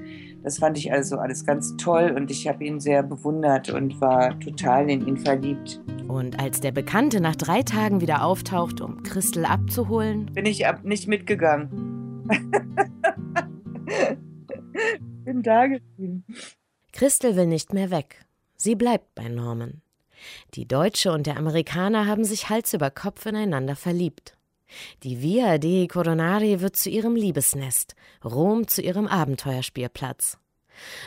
[SPEAKER 10] Das fand ich also alles ganz toll und ich habe ihn sehr bewundert und war total in ihn verliebt.
[SPEAKER 1] Und als der Bekannte nach drei Tagen wieder auftaucht, um Christel abzuholen,
[SPEAKER 10] bin ich ab nicht mitgegangen. bin da geblieben.
[SPEAKER 1] Christel will nicht mehr weg. Sie bleibt bei Norman. Die Deutsche und der Amerikaner haben sich Hals über Kopf ineinander verliebt. Die Via dei Coronari wird zu ihrem Liebesnest, Rom zu ihrem Abenteuerspielplatz.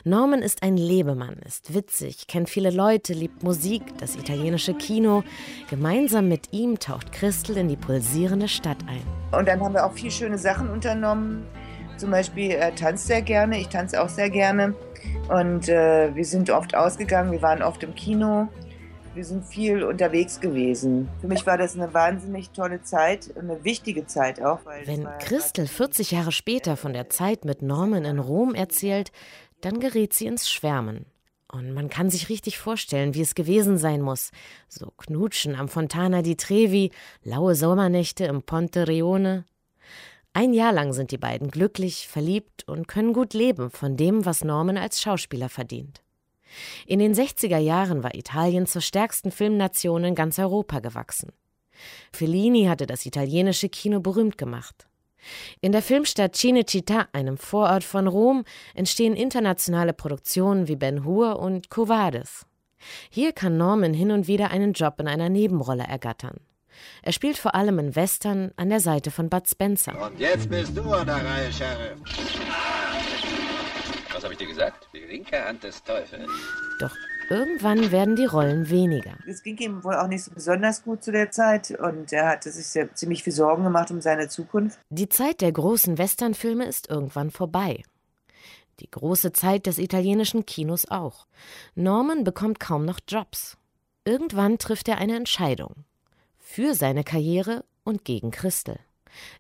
[SPEAKER 1] Norman ist ein Lebemann, ist witzig, kennt viele Leute, liebt Musik, das italienische Kino. Gemeinsam mit ihm taucht Christel in die pulsierende Stadt ein.
[SPEAKER 10] Und dann haben wir auch viele schöne Sachen unternommen. Zum Beispiel, er tanzt sehr gerne, ich tanze auch sehr gerne. Und äh, wir sind oft ausgegangen, wir waren oft im Kino. Wir sind viel unterwegs gewesen. Für mich war das eine wahnsinnig tolle Zeit, eine wichtige Zeit auch.
[SPEAKER 1] Wenn Christel 40 Jahre später von der Zeit mit Norman in Rom erzählt, dann gerät sie ins Schwärmen. Und man kann sich richtig vorstellen, wie es gewesen sein muss. So Knutschen am Fontana di Trevi, laue Sommernächte im Ponte Rione. Ein Jahr lang sind die beiden glücklich, verliebt und können gut leben von dem, was Norman als Schauspieler verdient. In den 60er Jahren war Italien zur stärksten Filmnation in ganz Europa gewachsen. Fellini hatte das italienische Kino berühmt gemacht. In der Filmstadt Cinecittà, einem Vorort von Rom, entstehen internationale Produktionen wie Ben Hur und Covades. Hier kann Norman hin und wieder einen Job in einer Nebenrolle ergattern. Er spielt vor allem in Western an der Seite von Bud Spencer.
[SPEAKER 11] Und jetzt bist du an der Reihe, Sheriff. Habe ich dir gesagt? Die linke Hand des Teufels.
[SPEAKER 1] Doch irgendwann werden die Rollen weniger.
[SPEAKER 10] Es ging ihm wohl auch nicht so besonders gut zu der Zeit und er hatte sich sehr, ziemlich viel Sorgen gemacht um seine Zukunft.
[SPEAKER 1] Die Zeit der großen Westernfilme ist irgendwann vorbei. Die große Zeit des italienischen Kinos auch. Norman bekommt kaum noch Jobs. Irgendwann trifft er eine Entscheidung. Für seine Karriere und gegen Christel.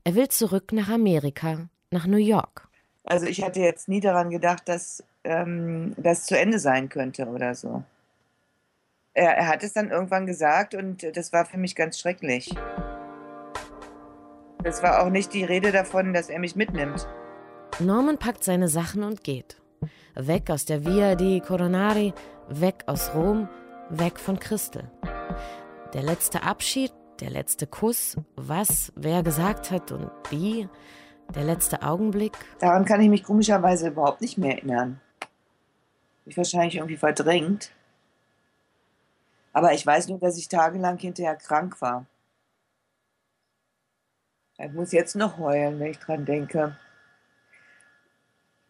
[SPEAKER 1] Er will zurück nach Amerika, nach New York.
[SPEAKER 10] Also ich hatte jetzt nie daran gedacht, dass ähm, das zu Ende sein könnte oder so. Er, er hat es dann irgendwann gesagt und das war für mich ganz schrecklich. Es war auch nicht die Rede davon, dass er mich mitnimmt.
[SPEAKER 1] Norman packt seine Sachen und geht. Weg aus der Via di Coronari, weg aus Rom, weg von Christel. Der letzte Abschied, der letzte Kuss, was, wer gesagt hat und wie, der letzte Augenblick?
[SPEAKER 10] Daran kann ich mich komischerweise überhaupt nicht mehr erinnern. Ich wahrscheinlich irgendwie verdrängt. Aber ich weiß nur, dass ich tagelang hinterher krank war. Ich muss jetzt noch heulen, wenn ich dran denke.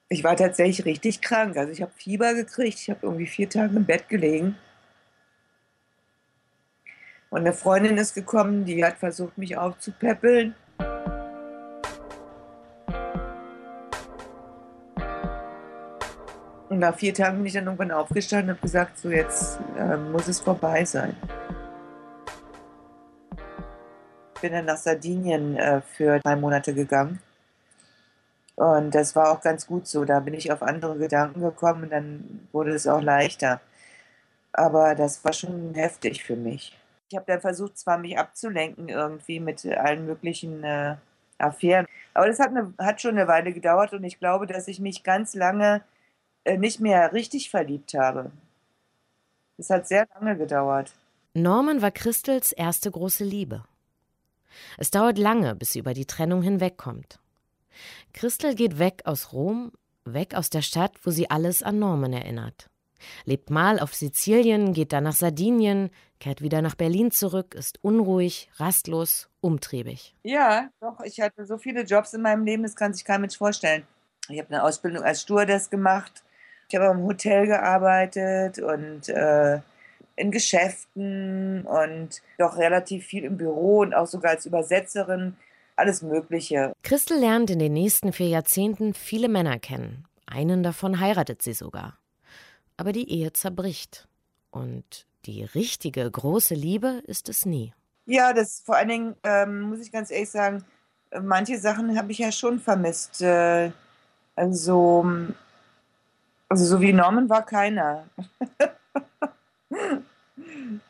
[SPEAKER 10] Ich war tatsächlich richtig krank. Also ich habe Fieber gekriegt. Ich habe irgendwie vier Tage im Bett gelegen. Und eine Freundin ist gekommen, die hat versucht, mich aufzupäppeln. Und nach vier Tagen bin ich dann irgendwann aufgestanden und habe gesagt, so jetzt äh, muss es vorbei sein. Ich bin dann nach Sardinien äh, für drei Monate gegangen Und das war auch ganz gut so. Da bin ich auf andere Gedanken gekommen und dann wurde es auch leichter. Aber das war schon heftig für mich. Ich habe dann versucht, zwar mich abzulenken irgendwie mit allen möglichen äh, Affären, aber das hat, eine, hat schon eine Weile gedauert und ich glaube, dass ich mich ganz lange nicht mehr richtig verliebt habe. Es hat sehr lange gedauert.
[SPEAKER 1] Norman war Christels erste große Liebe. Es dauert lange, bis sie über die Trennung hinwegkommt. Christel geht weg aus Rom, weg aus der Stadt, wo sie alles an Norman erinnert. Lebt mal auf Sizilien, geht dann nach Sardinien, kehrt wieder nach Berlin zurück, ist unruhig, rastlos, umtriebig.
[SPEAKER 10] Ja, doch, ich hatte so viele Jobs in meinem Leben, das kann sich kein Mensch vorstellen. Ich habe eine Ausbildung als Stewardess gemacht, ich habe im Hotel gearbeitet und äh, in Geschäften und doch relativ viel im Büro und auch sogar als Übersetzerin, alles Mögliche.
[SPEAKER 1] Christel lernt in den nächsten vier Jahrzehnten viele Männer kennen. Einen davon heiratet sie sogar. Aber die Ehe zerbricht. Und die richtige große Liebe ist es nie.
[SPEAKER 10] Ja, das vor allen Dingen, ähm, muss ich ganz ehrlich sagen, manche Sachen habe ich ja schon vermisst. Äh, also, also so wie Norman war keiner.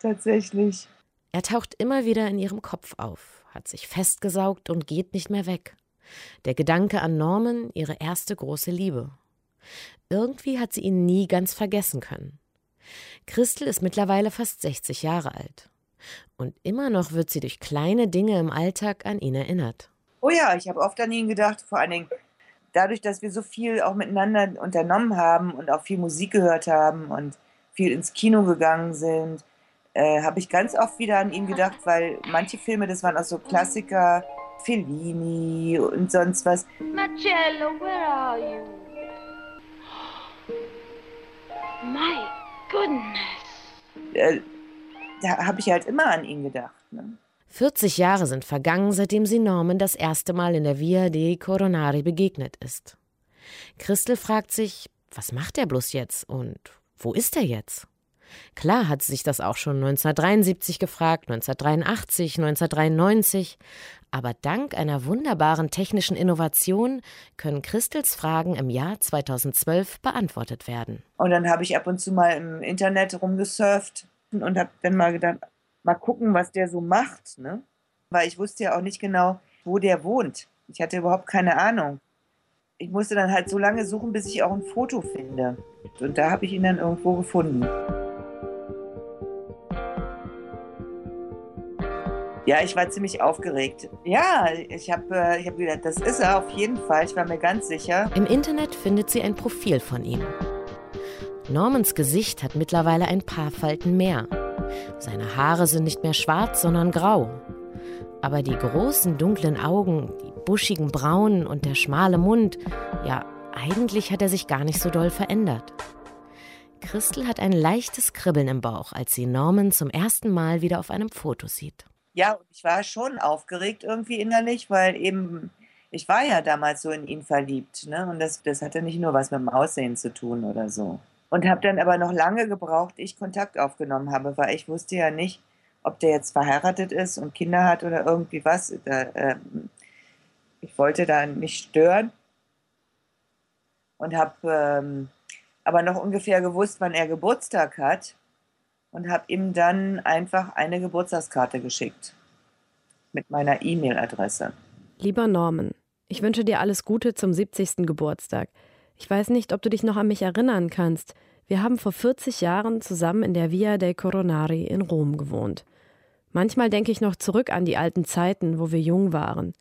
[SPEAKER 10] Tatsächlich.
[SPEAKER 1] Er taucht immer wieder in ihrem Kopf auf, hat sich festgesaugt und geht nicht mehr weg. Der Gedanke an Norman, ihre erste große Liebe. Irgendwie hat sie ihn nie ganz vergessen können. Christel ist mittlerweile fast 60 Jahre alt. Und immer noch wird sie durch kleine Dinge im Alltag an ihn erinnert.
[SPEAKER 10] Oh ja, ich habe oft an ihn gedacht, vor allen Dingen dadurch, dass wir so viel auch miteinander unternommen haben und auch viel Musik gehört haben und viel ins Kino gegangen sind, äh, habe ich ganz oft wieder an ihn gedacht, weil manche Filme, das waren auch so Klassiker, Fellini und sonst was. Marcello, where are you? My goodness. Äh, da habe ich halt immer an ihn gedacht. Ne?
[SPEAKER 1] 40 Jahre sind vergangen, seitdem sie Norman das erste Mal in der Via dei Coronari begegnet ist. Christel fragt sich, was macht er bloß jetzt und wo ist er jetzt? Klar hat sie sich das auch schon 1973 gefragt, 1983, 1993, aber dank einer wunderbaren technischen Innovation können Christels Fragen im Jahr 2012 beantwortet werden.
[SPEAKER 10] Und dann habe ich ab und zu mal im Internet rumgesurft und habe dann mal gedacht, mal gucken, was der so macht, ne? Weil ich wusste ja auch nicht genau, wo der wohnt. Ich hatte überhaupt keine Ahnung. Ich musste dann halt so lange suchen, bis ich auch ein Foto finde. Und da habe ich ihn dann irgendwo gefunden. Ja, ich war ziemlich aufgeregt. Ja, ich habe äh, hab gedacht, das ist er auf jeden Fall. Ich war mir ganz sicher.
[SPEAKER 1] Im Internet findet sie ein Profil von ihm. Normans Gesicht hat mittlerweile ein paar Falten mehr. Seine Haare sind nicht mehr schwarz, sondern grau. Aber die großen dunklen Augen, die buschigen Brauen und der schmale Mund, ja, eigentlich hat er sich gar nicht so doll verändert. Christel hat ein leichtes Kribbeln im Bauch, als sie Norman zum ersten Mal wieder auf einem Foto sieht.
[SPEAKER 10] Ja, ich war schon aufgeregt irgendwie innerlich, weil eben ich war ja damals so in ihn verliebt. Ne? Und das, das hatte nicht nur was mit dem Aussehen zu tun oder so. Und habe dann aber noch lange gebraucht, ich Kontakt aufgenommen habe, weil ich wusste ja nicht, ob der jetzt verheiratet ist und Kinder hat oder irgendwie was. Da, äh, ich wollte da nicht stören und habe ähm, aber noch ungefähr gewusst, wann er Geburtstag hat und habe ihm dann einfach eine Geburtstagskarte geschickt mit meiner E-Mail-Adresse.
[SPEAKER 12] Lieber Norman, ich wünsche dir alles Gute zum 70. Geburtstag. Ich weiß nicht, ob du dich noch an mich erinnern kannst. Wir haben vor 40 Jahren zusammen in der Via dei Coronari in Rom gewohnt. Manchmal denke ich noch zurück an die alten Zeiten, wo wir jung waren.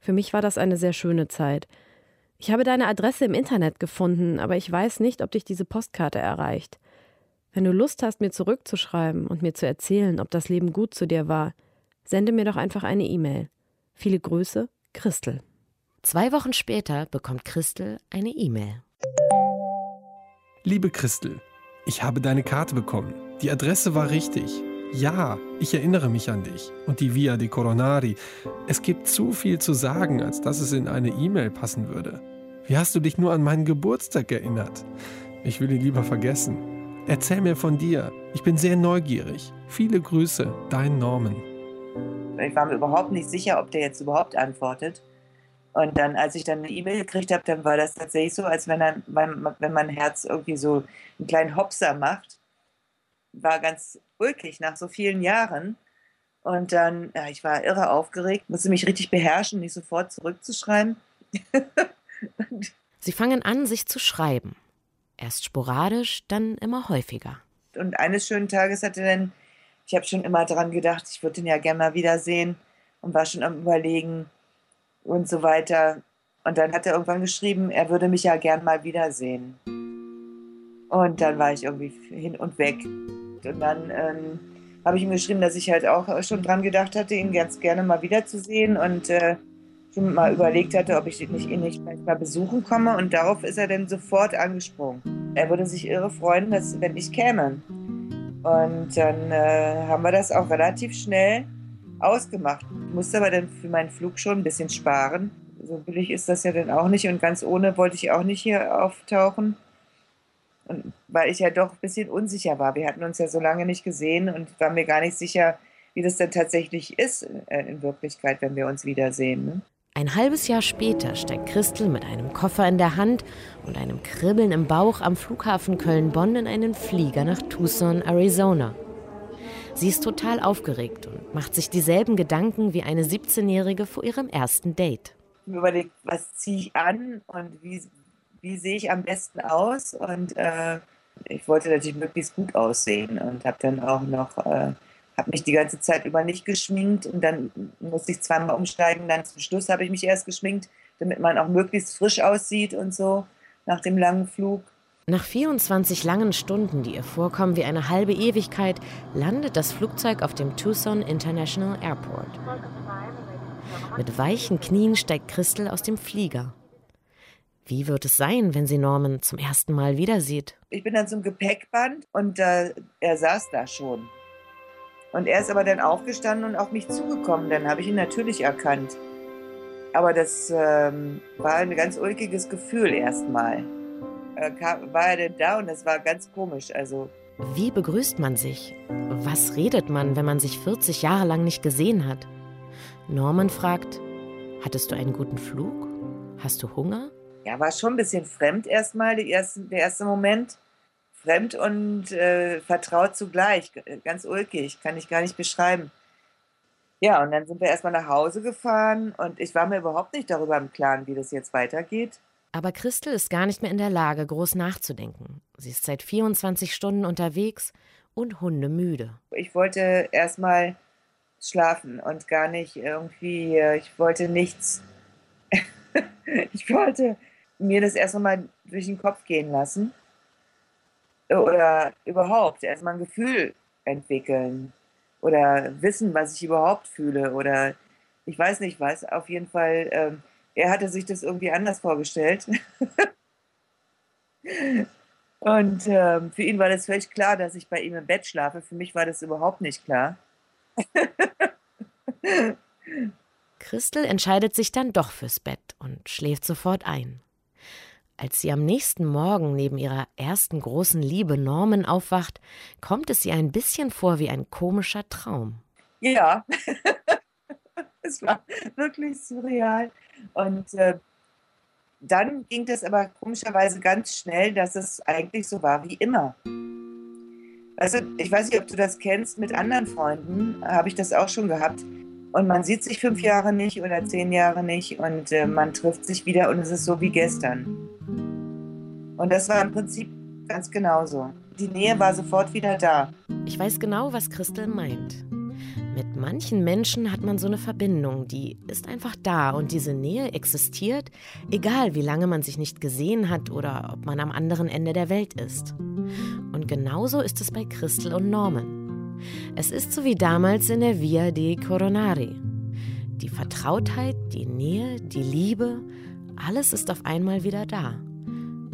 [SPEAKER 12] Für mich war das eine sehr schöne Zeit. Ich habe deine Adresse im Internet gefunden, aber ich weiß nicht, ob dich diese Postkarte erreicht. Wenn du Lust hast, mir zurückzuschreiben und mir zu erzählen, ob das Leben gut zu dir war, sende mir doch einfach eine E-Mail. Viele Grüße, Christel.
[SPEAKER 1] Zwei Wochen später bekommt Christel eine E-Mail.
[SPEAKER 13] Liebe Christel, ich habe deine Karte bekommen. Die Adresse war richtig. Ja, ich erinnere mich an dich und die Via de Coronari. Es gibt zu viel zu sagen, als dass es in eine E-Mail passen würde. Wie hast du dich nur an meinen Geburtstag erinnert? Ich will ihn lieber vergessen. Erzähl mir von dir. Ich bin sehr neugierig. Viele Grüße, dein Norman.
[SPEAKER 10] Ich war mir überhaupt nicht sicher, ob der jetzt überhaupt antwortet. Und dann, als ich dann eine E-Mail gekriegt habe, dann war das tatsächlich so, als wenn, dann, wenn mein Herz irgendwie so einen kleinen Hopser macht. War ganz ulkig nach so vielen Jahren. Und dann, ja, ich war irre aufgeregt, musste mich richtig beherrschen, nicht sofort zurückzuschreiben.
[SPEAKER 1] Sie fangen an, sich zu schreiben. Erst sporadisch, dann immer häufiger.
[SPEAKER 10] Und eines schönen Tages hatte dann, ich habe schon immer daran gedacht, ich würde ihn ja gerne mal wiedersehen und war schon am Überlegen und so weiter. Und dann hat er irgendwann geschrieben, er würde mich ja gern mal wiedersehen. Und dann war ich irgendwie hin und weg. Und dann ähm, habe ich ihm geschrieben, dass ich halt auch schon dran gedacht hatte, ihn ganz gerne mal wiederzusehen und äh, schon mal überlegt hatte, ob ich nicht, ihn nicht mal besuchen komme. Und darauf ist er dann sofort angesprungen. Er würde sich irre freuen, dass, wenn ich käme. Und dann äh, haben wir das auch relativ schnell ausgemacht. Ich musste aber dann für meinen Flug schon ein bisschen sparen. So billig ist das ja dann auch nicht und ganz ohne wollte ich auch nicht hier auftauchen. Und weil ich ja doch ein bisschen unsicher war. Wir hatten uns ja so lange nicht gesehen und war mir gar nicht sicher, wie das denn tatsächlich ist äh, in Wirklichkeit, wenn wir uns wiedersehen. Ne?
[SPEAKER 1] Ein halbes Jahr später steigt Christel mit einem Koffer in der Hand und einem Kribbeln im Bauch am Flughafen Köln-Bonn in einen Flieger nach Tucson, Arizona. Sie ist total aufgeregt und macht sich dieselben Gedanken wie eine 17-Jährige vor ihrem ersten Date.
[SPEAKER 10] Ich mir überlegt, was ziehe ich an und wie, wie sehe ich am besten aus. Und äh, ich wollte natürlich möglichst gut aussehen und habe dann auch noch, äh, habe mich die ganze Zeit über nicht geschminkt und dann musste ich zweimal umsteigen. Dann zum Schluss habe ich mich erst geschminkt, damit man auch möglichst frisch aussieht und so nach dem langen Flug.
[SPEAKER 1] Nach 24 langen Stunden, die ihr vorkommen wie eine halbe Ewigkeit, landet das Flugzeug auf dem Tucson International Airport. Mit weichen Knien steigt Christel aus dem Flieger. Wie wird es sein, wenn sie Norman zum ersten Mal wieder sieht?
[SPEAKER 10] Ich bin dann zum Gepäckband und äh, er saß da schon. Und er ist aber dann aufgestanden und auf mich zugekommen. Dann habe ich ihn natürlich erkannt. Aber das ähm, war ein ganz ulkiges Gefühl erstmal. Äh, kam, war er denn da und das war ganz komisch. Also
[SPEAKER 1] wie begrüßt man sich? Was redet man, wenn man sich 40 Jahre lang nicht gesehen hat? Norman fragt, hattest du einen guten Flug? Hast du Hunger?
[SPEAKER 10] Ja, war schon ein bisschen fremd erstmal, der erste, der erste Moment. Fremd und äh, vertraut zugleich. Ganz ulkig, kann ich gar nicht beschreiben. Ja, und dann sind wir erstmal nach Hause gefahren und ich war mir überhaupt nicht darüber im Klaren, wie das jetzt weitergeht.
[SPEAKER 1] Aber Christel ist gar nicht mehr in der Lage, groß nachzudenken. Sie ist seit 24 Stunden unterwegs und hundemüde.
[SPEAKER 10] Ich wollte erstmal schlafen und gar nicht irgendwie, äh, ich wollte nichts. ich wollte mir das erst mal durch den Kopf gehen lassen. Oder überhaupt erstmal ein Gefühl entwickeln. Oder wissen, was ich überhaupt fühle. Oder ich weiß nicht was. Auf jeden Fall. Er hatte sich das irgendwie anders vorgestellt. Und ähm, für ihn war das völlig klar, dass ich bei ihm im Bett schlafe. Für mich war das überhaupt nicht klar.
[SPEAKER 1] Christel entscheidet sich dann doch fürs Bett und schläft sofort ein. Als sie am nächsten Morgen neben ihrer ersten großen Liebe Norman aufwacht, kommt es ihr ein bisschen vor wie ein komischer Traum.
[SPEAKER 10] Ja, es war wirklich surreal. Und äh, dann ging das aber komischerweise ganz schnell, dass es eigentlich so war wie immer. Also ich weiß nicht, ob du das kennst, mit anderen Freunden habe ich das auch schon gehabt. Und man sieht sich fünf Jahre nicht oder zehn Jahre nicht und äh, man trifft sich wieder und es ist so wie gestern. Und das war im Prinzip ganz genauso. Die Nähe war sofort wieder da.
[SPEAKER 1] Ich weiß genau, was Christel meint. Manchen Menschen hat man so eine Verbindung, die ist einfach da und diese Nähe existiert, egal wie lange man sich nicht gesehen hat oder ob man am anderen Ende der Welt ist. Und genauso ist es bei Christel und Norman. Es ist so wie damals in der Via dei Coronari. Die Vertrautheit, die Nähe, die Liebe, alles ist auf einmal wieder da.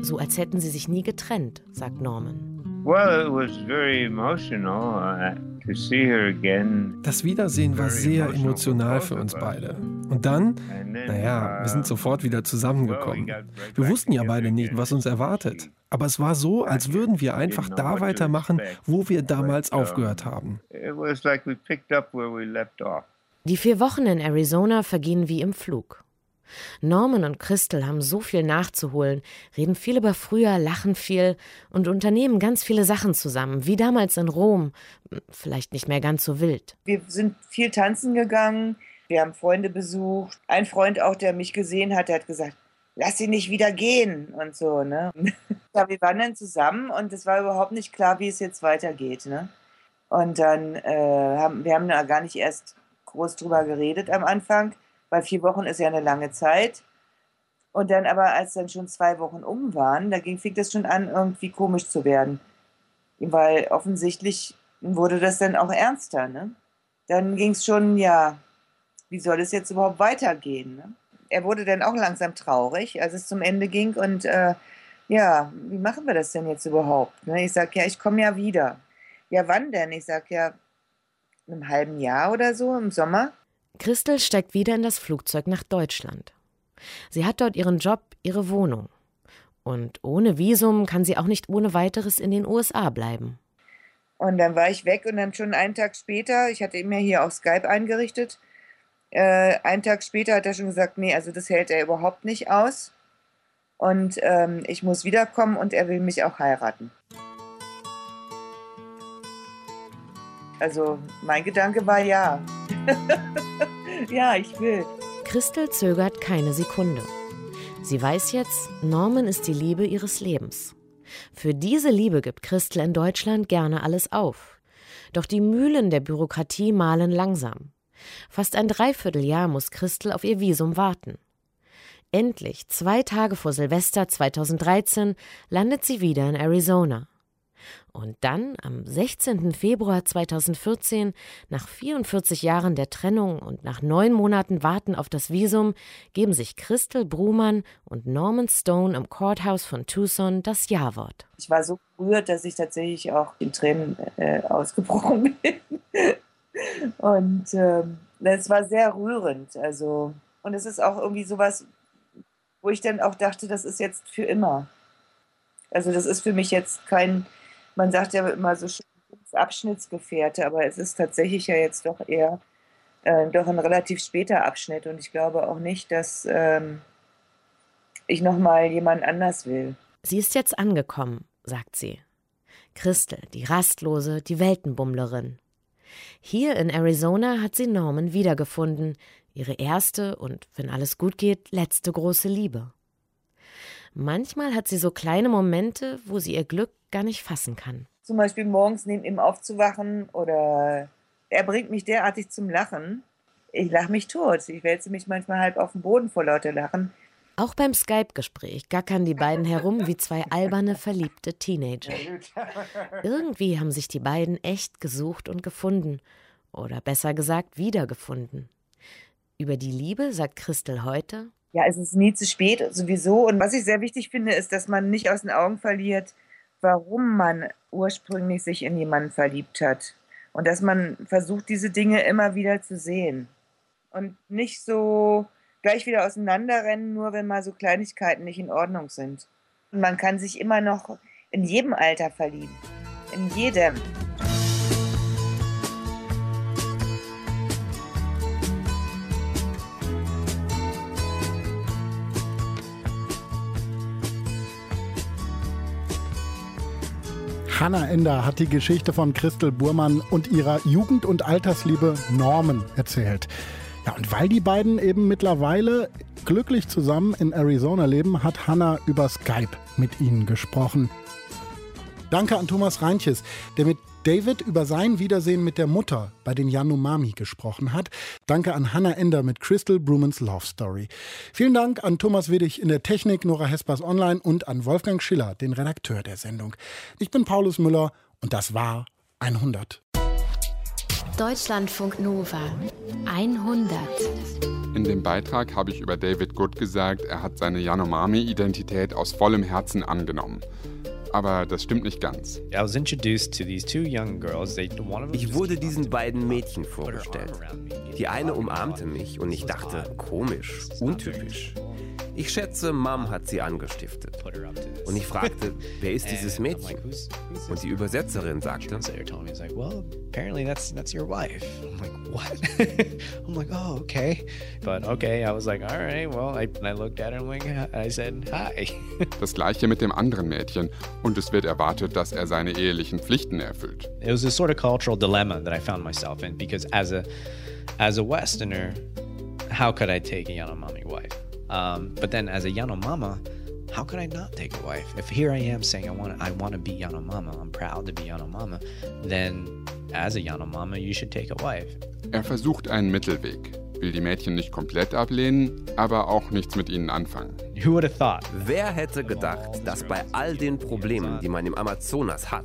[SPEAKER 1] So als hätten sie sich nie getrennt, sagt Norman.
[SPEAKER 13] Well, it was very emotional. Uh, das Wiedersehen war sehr emotional für uns beide. Und dann, naja, wir sind uh, sofort wieder zusammengekommen. Wir wussten ja beide nicht, was uns erwartet. Aber es war so, als würden wir einfach da weitermachen, wo wir damals aufgehört haben.
[SPEAKER 1] Die vier Wochen in Arizona vergehen wie im Flug. Norman und Christel haben so viel nachzuholen, reden viel über früher, lachen viel und unternehmen ganz viele Sachen zusammen, wie damals in Rom. Vielleicht nicht mehr ganz so wild.
[SPEAKER 10] Wir sind viel tanzen gegangen, wir haben Freunde besucht. Ein Freund auch, der mich gesehen hat, der hat gesagt, lass sie nicht wieder gehen und so. Ne? ja, wir waren dann zusammen und es war überhaupt nicht klar, wie es jetzt weitergeht. Ne? Und dann äh, haben wir haben da gar nicht erst groß drüber geredet am Anfang weil vier Wochen ist ja eine lange Zeit. Und dann aber, als dann schon zwei Wochen um waren, da fing das schon an, irgendwie komisch zu werden. Weil offensichtlich wurde das dann auch ernster. Ne? Dann ging es schon, ja, wie soll es jetzt überhaupt weitergehen? Ne? Er wurde dann auch langsam traurig, als es zum Ende ging. Und äh, ja, wie machen wir das denn jetzt überhaupt? Ne? Ich sage, ja, ich komme ja wieder. Ja, wann denn? Ich sage, ja, in einem halben Jahr oder so, im Sommer.
[SPEAKER 1] Christel steigt wieder in das Flugzeug nach Deutschland. Sie hat dort ihren Job, ihre Wohnung. Und ohne Visum kann sie auch nicht ohne weiteres in den USA bleiben.
[SPEAKER 10] Und dann war ich weg und dann schon einen Tag später, ich hatte immer hier auf Skype eingerichtet, äh, einen Tag später hat er schon gesagt, nee, also das hält er überhaupt nicht aus. Und ähm, ich muss wiederkommen und er will mich auch heiraten. Also mein Gedanke war ja. ja, ich will.
[SPEAKER 1] Christel zögert keine Sekunde. Sie weiß jetzt, Norman ist die Liebe ihres Lebens. Für diese Liebe gibt Christel in Deutschland gerne alles auf. Doch die Mühlen der Bürokratie mahlen langsam. Fast ein Dreivierteljahr muss Christel auf ihr Visum warten. Endlich, zwei Tage vor Silvester 2013, landet sie wieder in Arizona. Und dann, am 16. Februar 2014, nach 44 Jahren der Trennung und nach neun Monaten Warten auf das Visum, geben sich Crystal Brumann und Norman Stone im Courthouse von Tucson das Ja-Wort.
[SPEAKER 10] Ich war so gerührt, dass ich tatsächlich auch in Tränen äh, ausgebrochen bin. und äh, es war sehr rührend. Also, und es ist auch irgendwie sowas, wo ich dann auch dachte, das ist jetzt für immer. Also, das ist für mich jetzt kein man sagt ja immer so schön Abschnittsgefährte, aber es ist tatsächlich ja jetzt doch eher äh, doch ein relativ später Abschnitt und ich glaube auch nicht, dass ähm, ich nochmal jemand anders will.
[SPEAKER 1] Sie ist jetzt angekommen, sagt sie. Christel, die Rastlose, die Weltenbummlerin. Hier in Arizona hat sie Norman wiedergefunden, ihre erste und, wenn alles gut geht, letzte große Liebe. Manchmal hat sie so kleine Momente, wo sie ihr Glück gar nicht fassen kann.
[SPEAKER 10] Zum Beispiel morgens neben ihm aufzuwachen oder er bringt mich derartig zum Lachen. Ich lache mich tot. Ich wälze mich manchmal halb auf den Boden vor lauter Lachen.
[SPEAKER 1] Auch beim Skype-Gespräch gackern die beiden herum wie zwei alberne, verliebte Teenager. Irgendwie haben sich die beiden echt gesucht und gefunden. Oder besser gesagt, wiedergefunden. Über die Liebe sagt Christel heute,
[SPEAKER 10] ja, es ist nie zu spät sowieso. Und was ich sehr wichtig finde, ist, dass man nicht aus den Augen verliert, warum man ursprünglich sich in jemanden verliebt hat. Und dass man versucht, diese Dinge immer wieder zu sehen. Und nicht so gleich wieder auseinanderrennen, nur wenn mal so Kleinigkeiten nicht in Ordnung sind. Und man kann sich immer noch in jedem Alter verlieben. In jedem.
[SPEAKER 3] Hanna Ender hat die Geschichte von Christel Burmann und ihrer Jugend- und Altersliebe Norman erzählt. Ja, und weil die beiden eben mittlerweile glücklich zusammen in Arizona leben, hat Hanna über Skype mit ihnen gesprochen. Danke an Thomas Reintjes, der mit David über sein Wiedersehen mit der Mutter bei den Yanomami gesprochen hat. Danke an Hannah Ender mit Crystal Brumans Love Story. Vielen Dank an Thomas Wedig in der Technik, Nora Hespers Online und an Wolfgang Schiller, den Redakteur der Sendung. Ich bin Paulus Müller und das war 100.
[SPEAKER 14] Deutschlandfunk Nova 100.
[SPEAKER 6] In dem Beitrag habe ich über David Good gesagt, er hat seine Yanomami-Identität aus vollem Herzen angenommen. Aber das stimmt nicht ganz.
[SPEAKER 7] Ich wurde diesen beiden Mädchen vorgestellt. Die eine umarmte mich und ich dachte, komisch, untypisch. Ich schätze, Mom hat sie angestiftet. Und ich fragte, wer ist dieses Mädchen? Und die Übersetzerin sagte,
[SPEAKER 5] apparently that's that's your wife. I'm like, what? I'm like, oh, okay. But okay, I was like, all right, well, I, I looked at her and like, I said, hi.
[SPEAKER 6] Das gleiche mit dem anderen Mädchen und es wird erwartet, dass er seine ehelichen Pflichten erfüllt.
[SPEAKER 5] It was a sort of cultural dilemma that I found myself in because as a as a Westerner, how could I take a Yanomami wife? Um, but then as a Yanomama, how could I not take a wife? If here I am saying I want I want to be Yanomama, I'm proud to be Yanomama, then as a Yanomama, you should take a wife.
[SPEAKER 6] Er versucht einen Mittelweg, will die Mädchen nicht komplett ablehnen, aber auch nichts mit ihnen anfangen.
[SPEAKER 5] Who would have thought?
[SPEAKER 7] Wer hätte gedacht, dass bei all den Problemen, die man im Amazonas hat,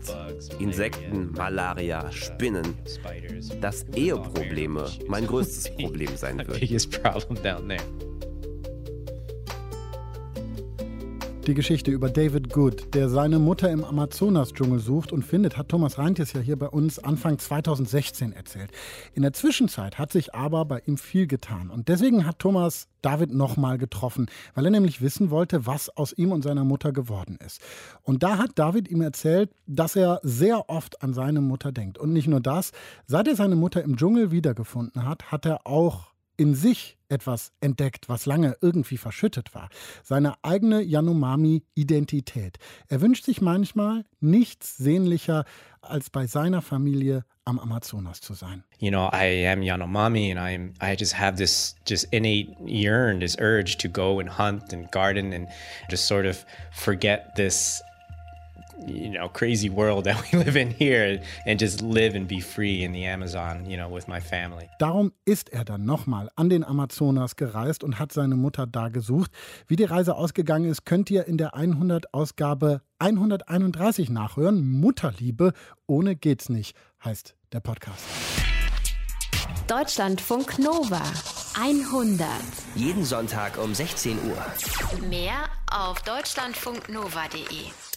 [SPEAKER 7] Insekten, Malaria, Spinnen, dass Eheprobleme mein größtes Problem sein würden?
[SPEAKER 3] Die Geschichte über David Good, der seine Mutter im Amazonas-Dschungel sucht und findet, hat Thomas Reintjes ja hier bei uns Anfang 2016 erzählt. In der Zwischenzeit hat sich aber bei ihm viel getan. Und deswegen hat Thomas David nochmal getroffen, weil er nämlich wissen wollte, was aus ihm und seiner Mutter geworden ist. Und da hat David ihm erzählt, dass er sehr oft an seine Mutter denkt. Und nicht nur das, seit er seine Mutter im Dschungel wiedergefunden hat, hat er auch in sich etwas entdeckt, was lange irgendwie verschüttet war. Seine eigene Yanomami-Identität. Er wünscht sich manchmal nichts sehnlicher, als bei seiner Familie am Amazonas zu sein.
[SPEAKER 5] You know, I am Yanomami and I'm I just have this just innate yearn, this urge to go and hunt and garden and just sort of forget this you know crazy world that we live in here and just live and be free in the Amazon, you know, with my family.
[SPEAKER 3] Darum ist er dann nochmal an den Amazonas gereist und hat seine Mutter da gesucht. Wie die Reise ausgegangen ist, könnt ihr in der 100 Ausgabe 131 nachhören. Mutterliebe ohne geht's nicht heißt der Podcast.
[SPEAKER 14] Deutschlandfunk Nova 100.
[SPEAKER 15] Jeden Sonntag um 16 Uhr.
[SPEAKER 14] Mehr auf deutschlandfunknova.de.